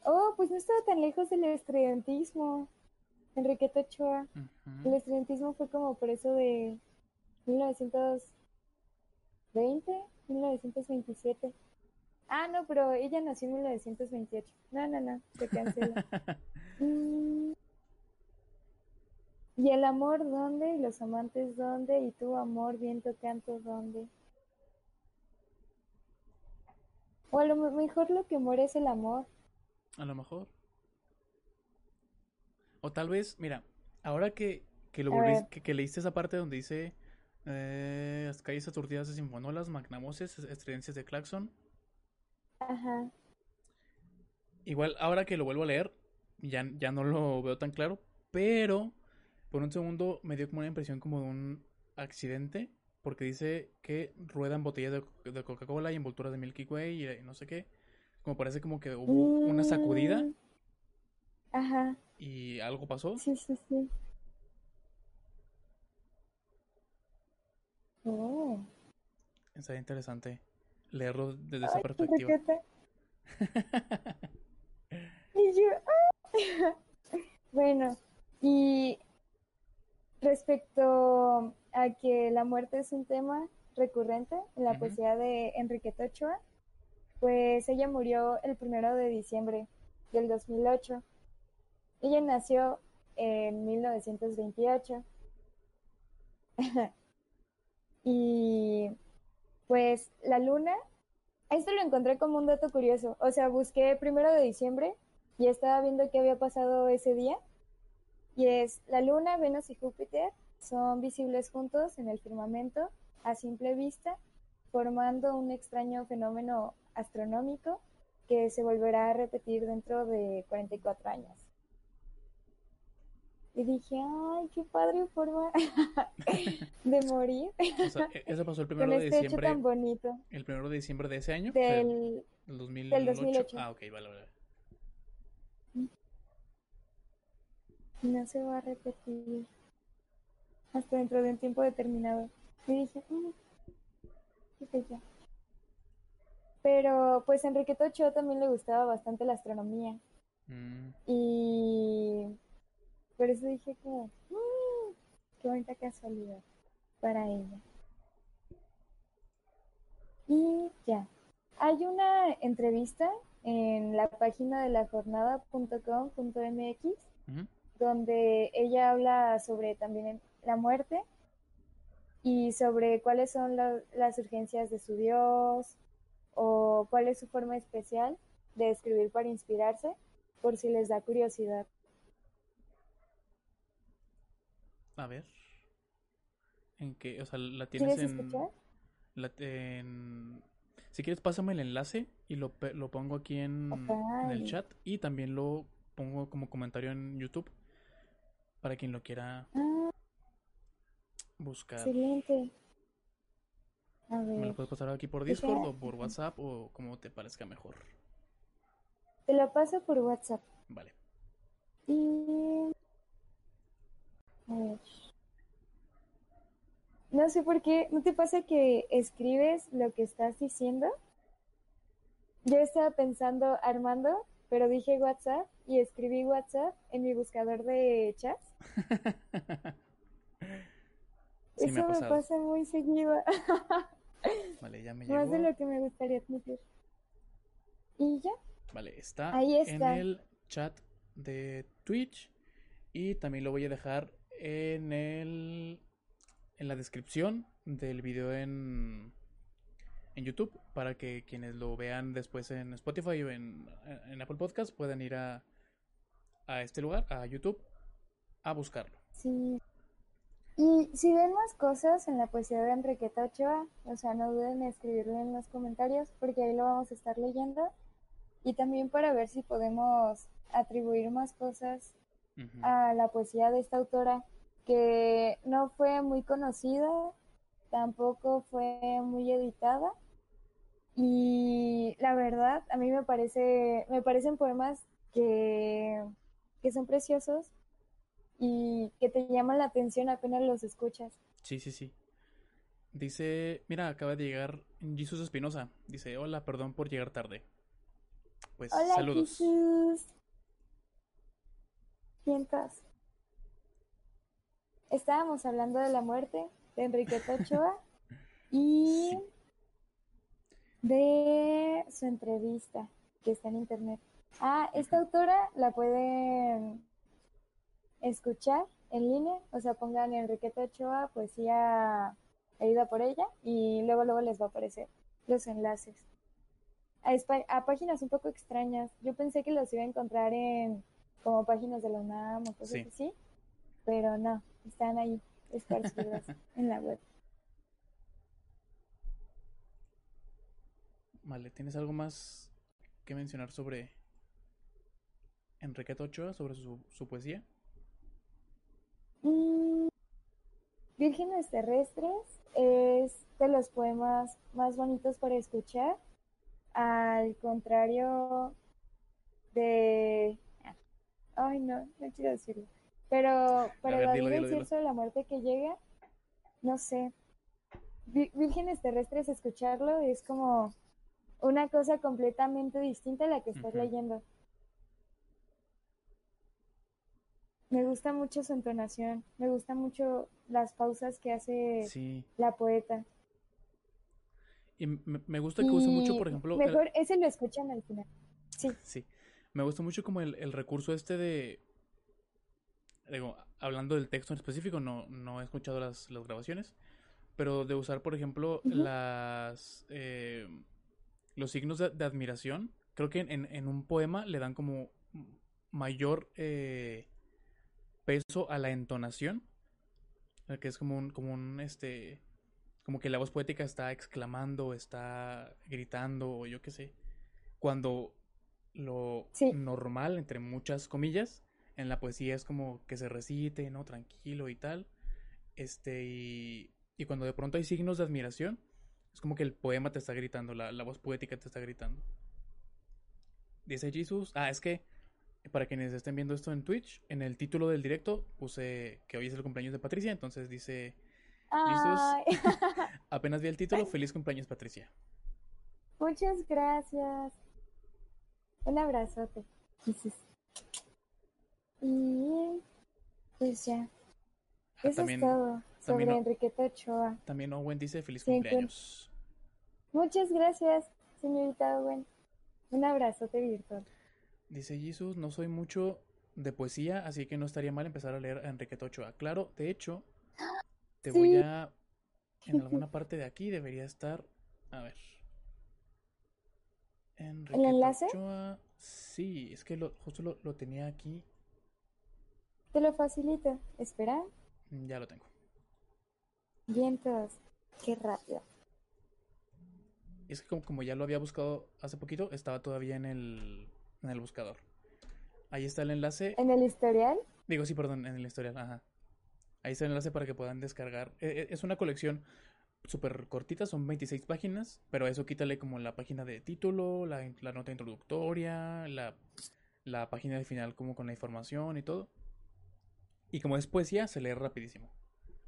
Speaker 2: oh, pues no estaba tan lejos del estridentismo. Enriqueta Ochoa. El estudiantismo fue como por eso de 1920, 1927. Ah, no, pero ella nació en 1928. No, no, no, se cancela. Mm. ¿Y el amor dónde? ¿Y los amantes dónde? ¿Y tu amor, viento, canto dónde? O a lo mejor lo que muere es el amor.
Speaker 1: A lo mejor. O tal vez, mira, ahora que, que, lo que, que, leíste esa parte donde dice eh, las calles aturdidas de sinfonolas, magnamoses, estredencias de claxon.
Speaker 2: Ajá.
Speaker 1: Igual, ahora que lo vuelvo a leer, ya, ya no lo veo tan claro, pero por un segundo me dio como una impresión como de un accidente, porque dice que ruedan botellas de, Coca-Cola y envolturas de Milky Way y no sé qué. Como parece como que hubo una sacudida. Mm.
Speaker 2: Ajá.
Speaker 1: ¿Y algo pasó?
Speaker 2: Sí, sí, sí. Oh.
Speaker 1: Sería interesante leerlo desde esa perspectiva.
Speaker 2: y yo, ah. bueno, y respecto a que la muerte es un tema recurrente en la poesía de Enriqueta Ochoa, pues ella murió el primero de diciembre del 2008 ella nació en 1928. y pues la luna, esto lo encontré como un dato curioso. O sea, busqué primero de diciembre y estaba viendo qué había pasado ese día. Y es la luna, Venus y Júpiter son visibles juntos en el firmamento a simple vista, formando un extraño fenómeno astronómico que se volverá a repetir dentro de 44 años. Y dije, ay, qué padre forma de morir.
Speaker 1: E-, eso pasó el primero
Speaker 2: de
Speaker 1: este diciembre.
Speaker 2: tan bonito.
Speaker 1: El primero de diciembre de ese año.
Speaker 2: Del,
Speaker 1: del 2008.
Speaker 2: 2008.
Speaker 1: Ah, ok, vale, vale.
Speaker 2: No se va a repetir hasta dentro de un tiempo determinado. Y dije, mm, qué ya. Pero pues a Enrique Tocho también le gustaba bastante la astronomía. Mm. Y por eso dije como, mm, qué bonita casualidad para ella. Y ya, hay una entrevista en la página de la jornada.com.mx donde ella habla sobre también la muerte y sobre cuáles son las urgencias de su Dios o cuál es su forma especial de escribir para inspirarse, por si les da curiosidad.
Speaker 1: A ver. En qué, o sea, la tienes en,
Speaker 2: escuchar?
Speaker 1: La, en... Si quieres, pásame el enlace y lo, lo pongo aquí en, en, el chat. Y también lo pongo como comentario en YouTube para quien lo quiera ah, buscar.
Speaker 2: Excelente. A ver.
Speaker 1: Me lo puedes pasar aquí por Discord o por WhatsApp o como te parezca mejor.
Speaker 2: Te lo paso por WhatsApp.
Speaker 1: Vale.
Speaker 2: Y no sé por qué, ¿no te pasa que escribes lo que estás diciendo? Yo estaba pensando Armando, pero dije WhatsApp y escribí WhatsApp en mi buscador de chats. Eso me, pasa muy seguido.
Speaker 1: vale, ya me
Speaker 2: Más de lo que me gustaría admitir. ¿Y ya?
Speaker 1: Vale, está, Ahí está en el chat de Twitch y también lo voy a dejar en el en la descripción del video en en YouTube para que quienes lo vean después en Spotify o en, en Apple Podcast puedan ir a, a este lugar, a YouTube, a buscarlo.
Speaker 2: Sí. Y si ven más cosas en la poesía de Enriqueta Ochoa, o sea, no duden en escribirlo en los comentarios porque ahí lo vamos a estar leyendo. Y también para ver si podemos atribuir más cosas a la poesía de esta autora que no fue muy conocida, tampoco fue muy editada y la verdad a mí me parece me parecen poemas que, que son preciosos y que te llaman la atención apenas los escuchas.
Speaker 1: Sí, sí, sí. Dice, mira, acaba de llegar Jesús Espinosa. Dice, hola, perdón por llegar tarde. Pues
Speaker 2: hola,
Speaker 1: saludos.
Speaker 2: Jesús. Estábamos hablando de la muerte de Enriqueta Ochoa y de su entrevista que está en internet. Ah, esta autora la pueden escuchar en línea, o sea, pongan Enriqueta Ochoa, poesía leída por ella, y luego luego les va a aparecer los enlaces. A, a, páginas un poco extrañas. Yo pensé que los iba a encontrar en como páginas de la UNAM o cosas así, pero no, están ahí esparcidas en la web.
Speaker 1: Vale, ¿tienes algo más que mencionar sobre Enriqueta Ochoa, sobre su, su poesía?
Speaker 2: Mm, Vírgenes terrestres es de los poemas más bonitos para escuchar, al contrario de... Ay, no, no quiero decirlo. Pero para evadir el cierto de la muerte que llega, no sé. Vírgenes terrestres, escucharlo es como una cosa completamente distinta a la que estás leyendo. Me gusta mucho su entonación, me gusta mucho las pausas que hace la poeta.
Speaker 1: Y me, gusta que use mucho, por ejemplo...
Speaker 2: Mejor ese lo escuchan al final. Sí.
Speaker 1: Sí. Me gusta mucho como el, el recurso este de... Digo, hablando del texto en específico, no, no he escuchado las, las grabaciones, pero de usar, por ejemplo, las... Eh, los signos de, admiración, creo que en, en, un poema le dan como mayor eh, peso a la entonación, que es como un, como un, este, como que la voz poética está exclamando, está gritando, o yo qué sé, cuando lo normal, entre muchas comillas, en la poesía es como que se recite, ¿no? Tranquilo y tal, este, y, y cuando de pronto hay signos de admiración, es como que el poema te está gritando, la, la voz poética te está gritando. Dice Jesús. Ah, es que para quienes estén viendo esto en Twitch, en el título del directo puse que hoy es el cumpleaños de Patricia, entonces dice apenas vi el título, feliz cumpleaños Patricia.
Speaker 2: Muchas gracias. Un abrazote. Y pues ya. Eso es todo sobre Enriqueta Ochoa.
Speaker 1: También Owen dice feliz cumpleaños.
Speaker 2: Muchas gracias, señorita Owen. Un abrazote virtual.
Speaker 1: Dice Jesus, no soy mucho de poesía, así que no estaría mal empezar a leer a Enrique Ochoa. Claro, de hecho, te voy a... En alguna parte de aquí debería estar... A ver.
Speaker 2: Enrique ¿El enlace?
Speaker 1: Ochoa. Sí, es que lo, justo lo, lo tenía aquí.
Speaker 2: Te lo facilito. Espera.
Speaker 1: Ya lo tengo.
Speaker 2: Bien, todos. Qué rápido
Speaker 1: es que como, ya lo había buscado hace poquito, estaba todavía en el, en el buscador. Ahí está el enlace.
Speaker 2: ¿En el historial?
Speaker 1: Digo, sí, perdón, en el historial, ajá. Ahí está el enlace para que puedan descargar. E, e, es una colección súper cortita, son 26 páginas, pero eso quítale como la página de título, la, nota introductoria, la, la página de final como con la información y todo. Y como es poesía, se lee rapidísimo.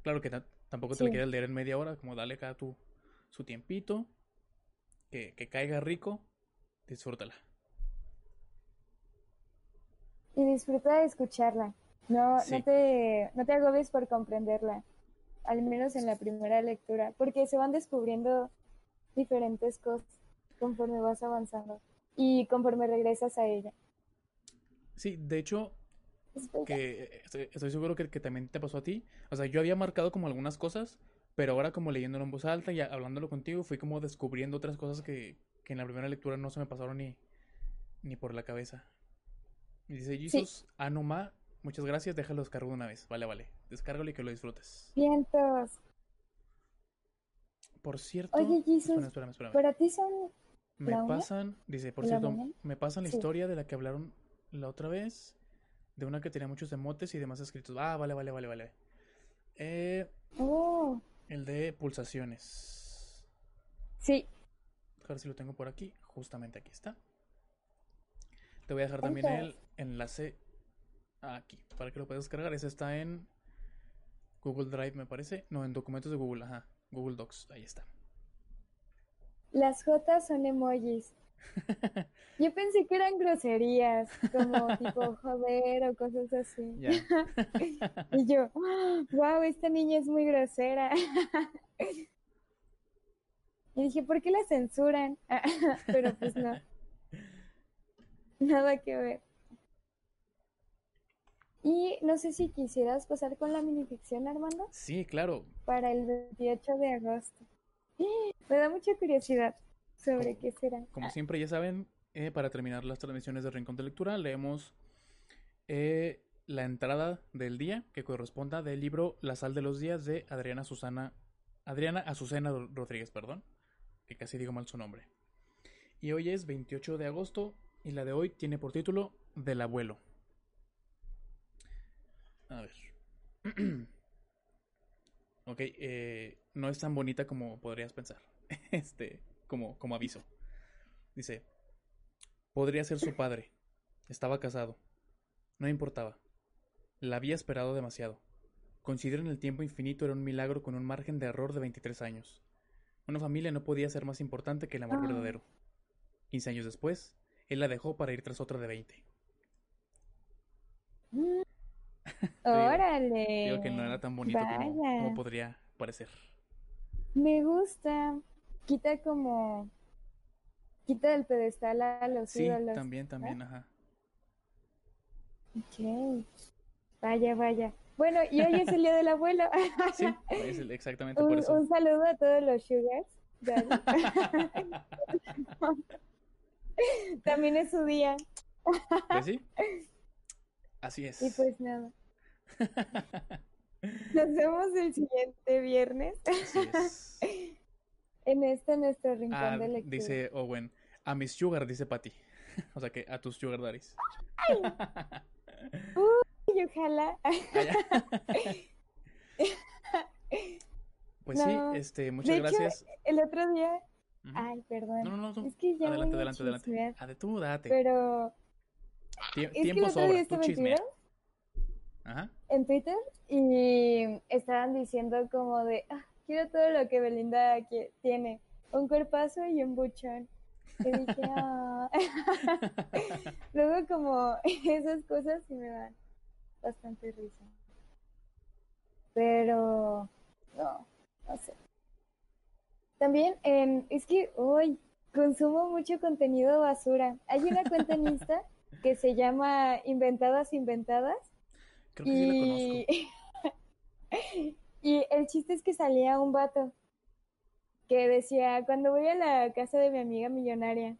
Speaker 1: Claro que tampoco te la quieres leer en media hora, como dale acá tu, su tiempito que, caiga rico, disfrútala.
Speaker 2: Y disfruta de escucharla. No, no, te, no te agobies por comprenderla, al menos en la primera lectura, porque se van descubriendo diferentes cosas conforme vas avanzando y conforme regresas a ella.
Speaker 1: Sí, de hecho, que estoy, seguro que, que, también te pasó a ti. O sea, yo había marcado como algunas cosas, pero ahora como leyéndolo en voz alta y hablándolo contigo, fui como descubriendo otras cosas que, en la primera lectura no se me pasaron ni, ni por la cabeza. Dice Jesus, Anoma, muchas gracias, déjalo descargo de una vez. Vale, vale. Descárgalo y que lo disfrutes.
Speaker 2: Vientos.
Speaker 1: Por cierto.
Speaker 2: Oye, Jesus. Espérame, espérame, ¿Para ti son.
Speaker 1: Me pasan, dice, por cierto, me pasan la historia de la que hablaron la otra vez. De una que tenía muchos emotes y demás escritos. Ah, vale, vale, vale, vale. Eh. Oh. El de pulsaciones.
Speaker 2: Sí.
Speaker 1: A ver si lo tengo por aquí. Justamente aquí está. Te voy a dejar también el enlace aquí para que lo puedas descargar. Ese está en Google Drive, me parece. No, en documentos de Google. Ajá. Google Docs. Ahí está.
Speaker 2: Las J son emojis. Yo pensé que eran groserías, como tipo joder o cosas así. Y yo, wow, esta niña es muy grosera. Y dije, ¿por qué la censuran? Pero pues no. Nada que ver. Y no sé si quisieras pasar con la minificción, Armando,
Speaker 1: Sí, claro.
Speaker 2: para el 28 de agosto. Me da mucha curiosidad sobre qué será.
Speaker 1: Como siempre, ya saben, eh, para terminar las transmisiones de Rincón de Lectura, leemos eh, la entrada del día que corresponda del libro La sal de los días de Adriana Susana Adriana Azucena Ro- Rodríguez, perdón, que casi digo mal su nombre. Y hoy es 28 de agosto y la de hoy tiene por título Del abuelo. A ver. ok, eh, no es tan bonita como podrías pensar. Este, como, como aviso. Dice, podría ser su padre. Estaba casado. No importaba. La había esperado demasiado. Consideren el tiempo infinito era un milagro con un margen de error de 23 años. Una familia no podía ser más importante que el amor
Speaker 2: Ah.
Speaker 1: verdadero. 15 años después, él la dejó para ir tras otra de 20.
Speaker 2: Órale.
Speaker 1: Digo que no era tan bonito como, como podría parecer.
Speaker 2: Me gusta. Quita como. Quita del pedestal a los
Speaker 1: Sí,
Speaker 2: ídolos.
Speaker 1: también, también, ajá.
Speaker 2: Ok. Vaya, vaya. Bueno, y hoy es el día del abuelo.
Speaker 1: Sí, es el- exactamente
Speaker 2: un,
Speaker 1: por eso.
Speaker 2: un saludo a todos los sugars. También es su día.
Speaker 1: Pues sí. Así es.
Speaker 2: Y pues nada. Nos vemos el siguiente viernes
Speaker 1: Así es.
Speaker 2: en este nuestro rincón
Speaker 1: Ah,
Speaker 2: de lectura.
Speaker 1: dice Owen. A mis sugar, dice Patty. O sea que a tus sugar daddies.
Speaker 2: Y ojalá.
Speaker 1: Ah, ya. Pues
Speaker 2: No.
Speaker 1: sí, este, muchas gracias.
Speaker 2: El otro día. Ay, perdón.
Speaker 1: No, no, no.
Speaker 2: Es que ya
Speaker 1: Adelante, adelante, adelante.
Speaker 2: chismear,
Speaker 1: Ah, tú, date.
Speaker 2: Pero
Speaker 1: Tie-
Speaker 2: es que
Speaker 1: tiempo
Speaker 2: el otro
Speaker 1: sobra,
Speaker 2: día
Speaker 1: tú
Speaker 2: estaba en
Speaker 1: Ajá.
Speaker 2: en Twitter y estaban diciendo como de, "Ah, quiero todo lo que Belinda tiene, un cuerpazo y un buchón. Y dije, "Ah". Luego como esas cosas sí me dan bastante risa. Pero no, no sé. También en, es que hoy consumo mucho contenido basura. Hay una cuenta en Insta que se llama Inventadas Inventadas
Speaker 1: Creo que sí la conozco.
Speaker 2: y... y el chiste es que salía un vato que decía, cuando voy a la casa de mi amiga millonaria,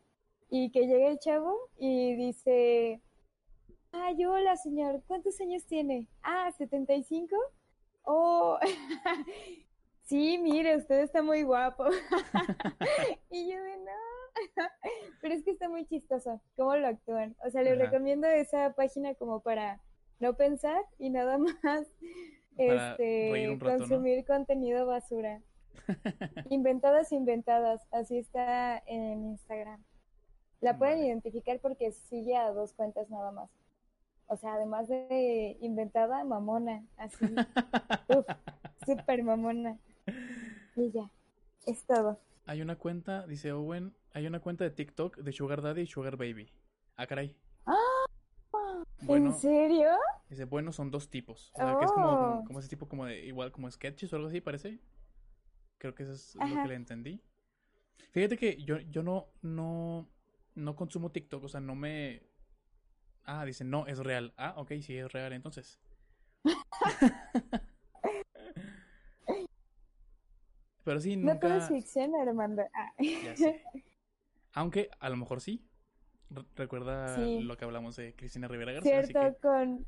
Speaker 2: y que llega el chavo y dice, ay, hola señor, ¿cuántos años tiene? Ah, 75. Oh, sí, mire, usted está muy guapo. y yo de no. Pero es que está muy chistoso cómo lo actúan. O sea, les
Speaker 1: Ajá.
Speaker 2: recomiendo esa página como para no pensar y nada más
Speaker 1: Para
Speaker 2: este consumir contenido basura. Inventadas, inventadas. Así está en Instagram. La pueden
Speaker 1: Vale.
Speaker 2: identificar porque sigue a dos cuentas nada más. O sea, además de inventada, mamona. Así. Uf, súper mamona. Y ya. Es todo.
Speaker 1: Hay una cuenta, dice Owen, hay una cuenta de TikTok de Sugar Daddy y Sugar Baby. Ah, caray. Bueno,
Speaker 2: ¿En serio?
Speaker 1: dice, bueno, son dos tipos. O sea, que es como, como,
Speaker 2: Oh.
Speaker 1: como ese tipo como de, igual como sketches o algo así, parece. Creo que eso es lo que le entendí. Fíjate que yo, yo no, no, no consumo TikTok, o sea, no me... Ah, dice, no, es real. Ah, ok, sí, es real, entonces. Pero sí,
Speaker 2: No todo
Speaker 1: nunca...
Speaker 2: es ficción, Armando. Ah.
Speaker 1: Ya sé. Aunque a lo mejor sí. Re- Recuerda
Speaker 2: Sí.
Speaker 1: lo que hablamos de Cristina Rivera Garza, así
Speaker 2: Cierto,
Speaker 1: que
Speaker 2: con...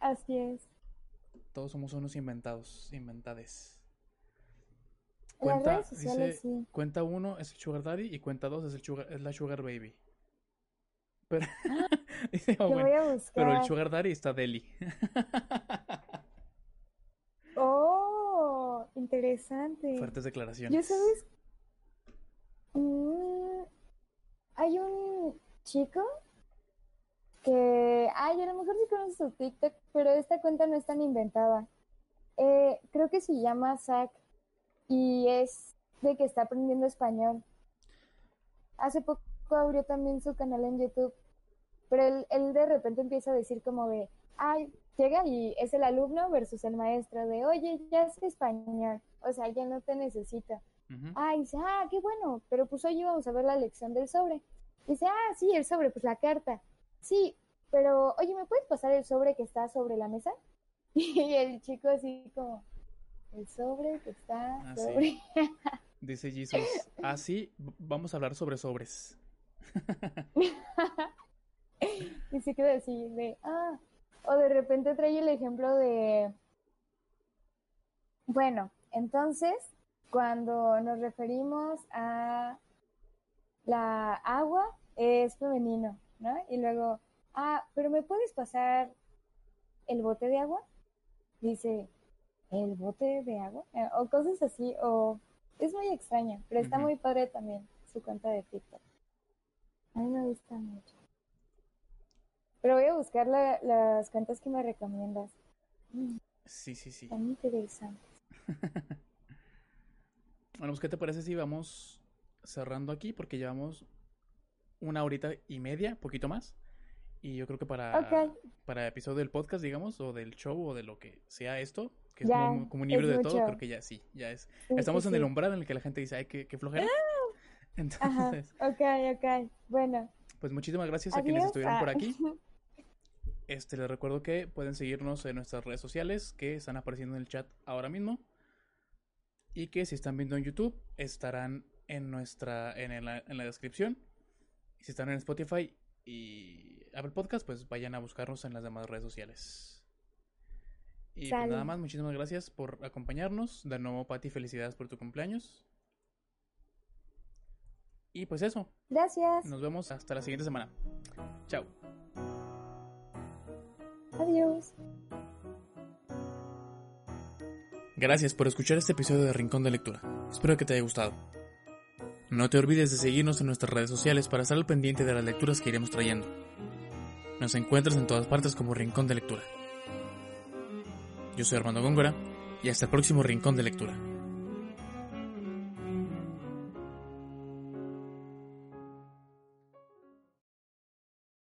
Speaker 2: Así es.
Speaker 1: todos somos unos inventados, inventades.
Speaker 2: Las
Speaker 1: Cuenta,
Speaker 2: redes sociales,
Speaker 1: dice,
Speaker 2: sí.
Speaker 1: cuenta uno es el Sugar Daddy y cuenta dos es el sugar, es la Sugar Baby. Pero dice
Speaker 2: Lo
Speaker 1: Owen,
Speaker 2: voy a buscar.
Speaker 1: pero el Sugar Daddy está Deli.
Speaker 2: Oh, interesante.
Speaker 1: Fuertes
Speaker 2: Yo
Speaker 1: declaraciones.
Speaker 2: sabes, Mm, hay un chico que, ay, a lo mejor sí conoces su TikTok, pero esta cuenta no es tan inventada. Eh, creo que se llama Zach y es de que está aprendiendo español. Hace poco poco abrió también su canal en YouTube, pero él, él de repente empieza a decir como de, ay, llega y es el alumno versus el maestro de, oye, ya es español, o sea, ya no te necesita.
Speaker 1: Ujú.
Speaker 2: Ah, y dice, ah, qué bueno, pero pues hoy íbamos a ver la lección del sobre. Dice, ah, sí, el sobre, pues la carta. Sí, pero, oye, ¿me puedes pasar el sobre que está sobre la mesa? Y el chico así como, el sobre que está
Speaker 1: Ah, sí.
Speaker 2: sobre...
Speaker 1: Dice Jesus, ah, sí, vamos a hablar sobre sobres.
Speaker 2: Y se queda así de, ah, o de repente trae el ejemplo de, bueno, entonces, cuando nos referimos a la agua, es femenino, ¿no? Y luego, ah, pero ¿me puedes pasar el bote de agua? Dice, ¿el bote de agua? Eh, o cosas así, o es muy extraña, pero está muy padre también su cuenta de TikTok. A mí me gusta mucho. Pero voy a buscar la- las cuentas que me recomiendas.
Speaker 1: Sí, sí, sí.
Speaker 2: Están interesantes.
Speaker 1: Bueno, pues, ¿qué te parece si vamos cerrando aquí? Porque llevamos una horita y media, poquito más. Y yo creo que para, para episodio del podcast, digamos, o del show, o de lo que sea esto, que es como, como un híbrido de todo, creo que ya sí, ya es.
Speaker 2: Sí,
Speaker 1: Estamos
Speaker 2: sí,
Speaker 1: en el umbral en el que la gente dice, ay, qué, qué flojera.
Speaker 2: Ajá,
Speaker 1: Entonces,
Speaker 2: ok, ok. Bueno,
Speaker 1: pues muchísimas gracias a quienes estuvieron por
Speaker 2: Ah.
Speaker 1: aquí. Este, les recuerdo que pueden seguirnos en nuestras redes sociales que están apareciendo en el chat ahora mismo. Y que si están viendo en YouTube, estarán en nuestra, en la, en la descripción. Y si están en Spotify y Apple Podcast, pues vayan a buscarnos en las demás redes sociales. Y pues nada más, muchísimas gracias por acompañarnos. De nuevo, Pati, felicidades por tu cumpleaños. Y pues eso,
Speaker 2: Gracias.
Speaker 1: nos vemos hasta la siguiente semana. Chao.
Speaker 2: Adiós.
Speaker 1: Gracias por escuchar este episodio de Rincón de Lectura. Espero que te haya gustado. No te olvides de seguirnos en nuestras redes sociales para estar al pendiente de las lecturas que iremos trayendo. Nos encuentras en todas partes como Rincón de Lectura. Yo soy Armando Góngora y hasta el próximo Rincón de Lectura.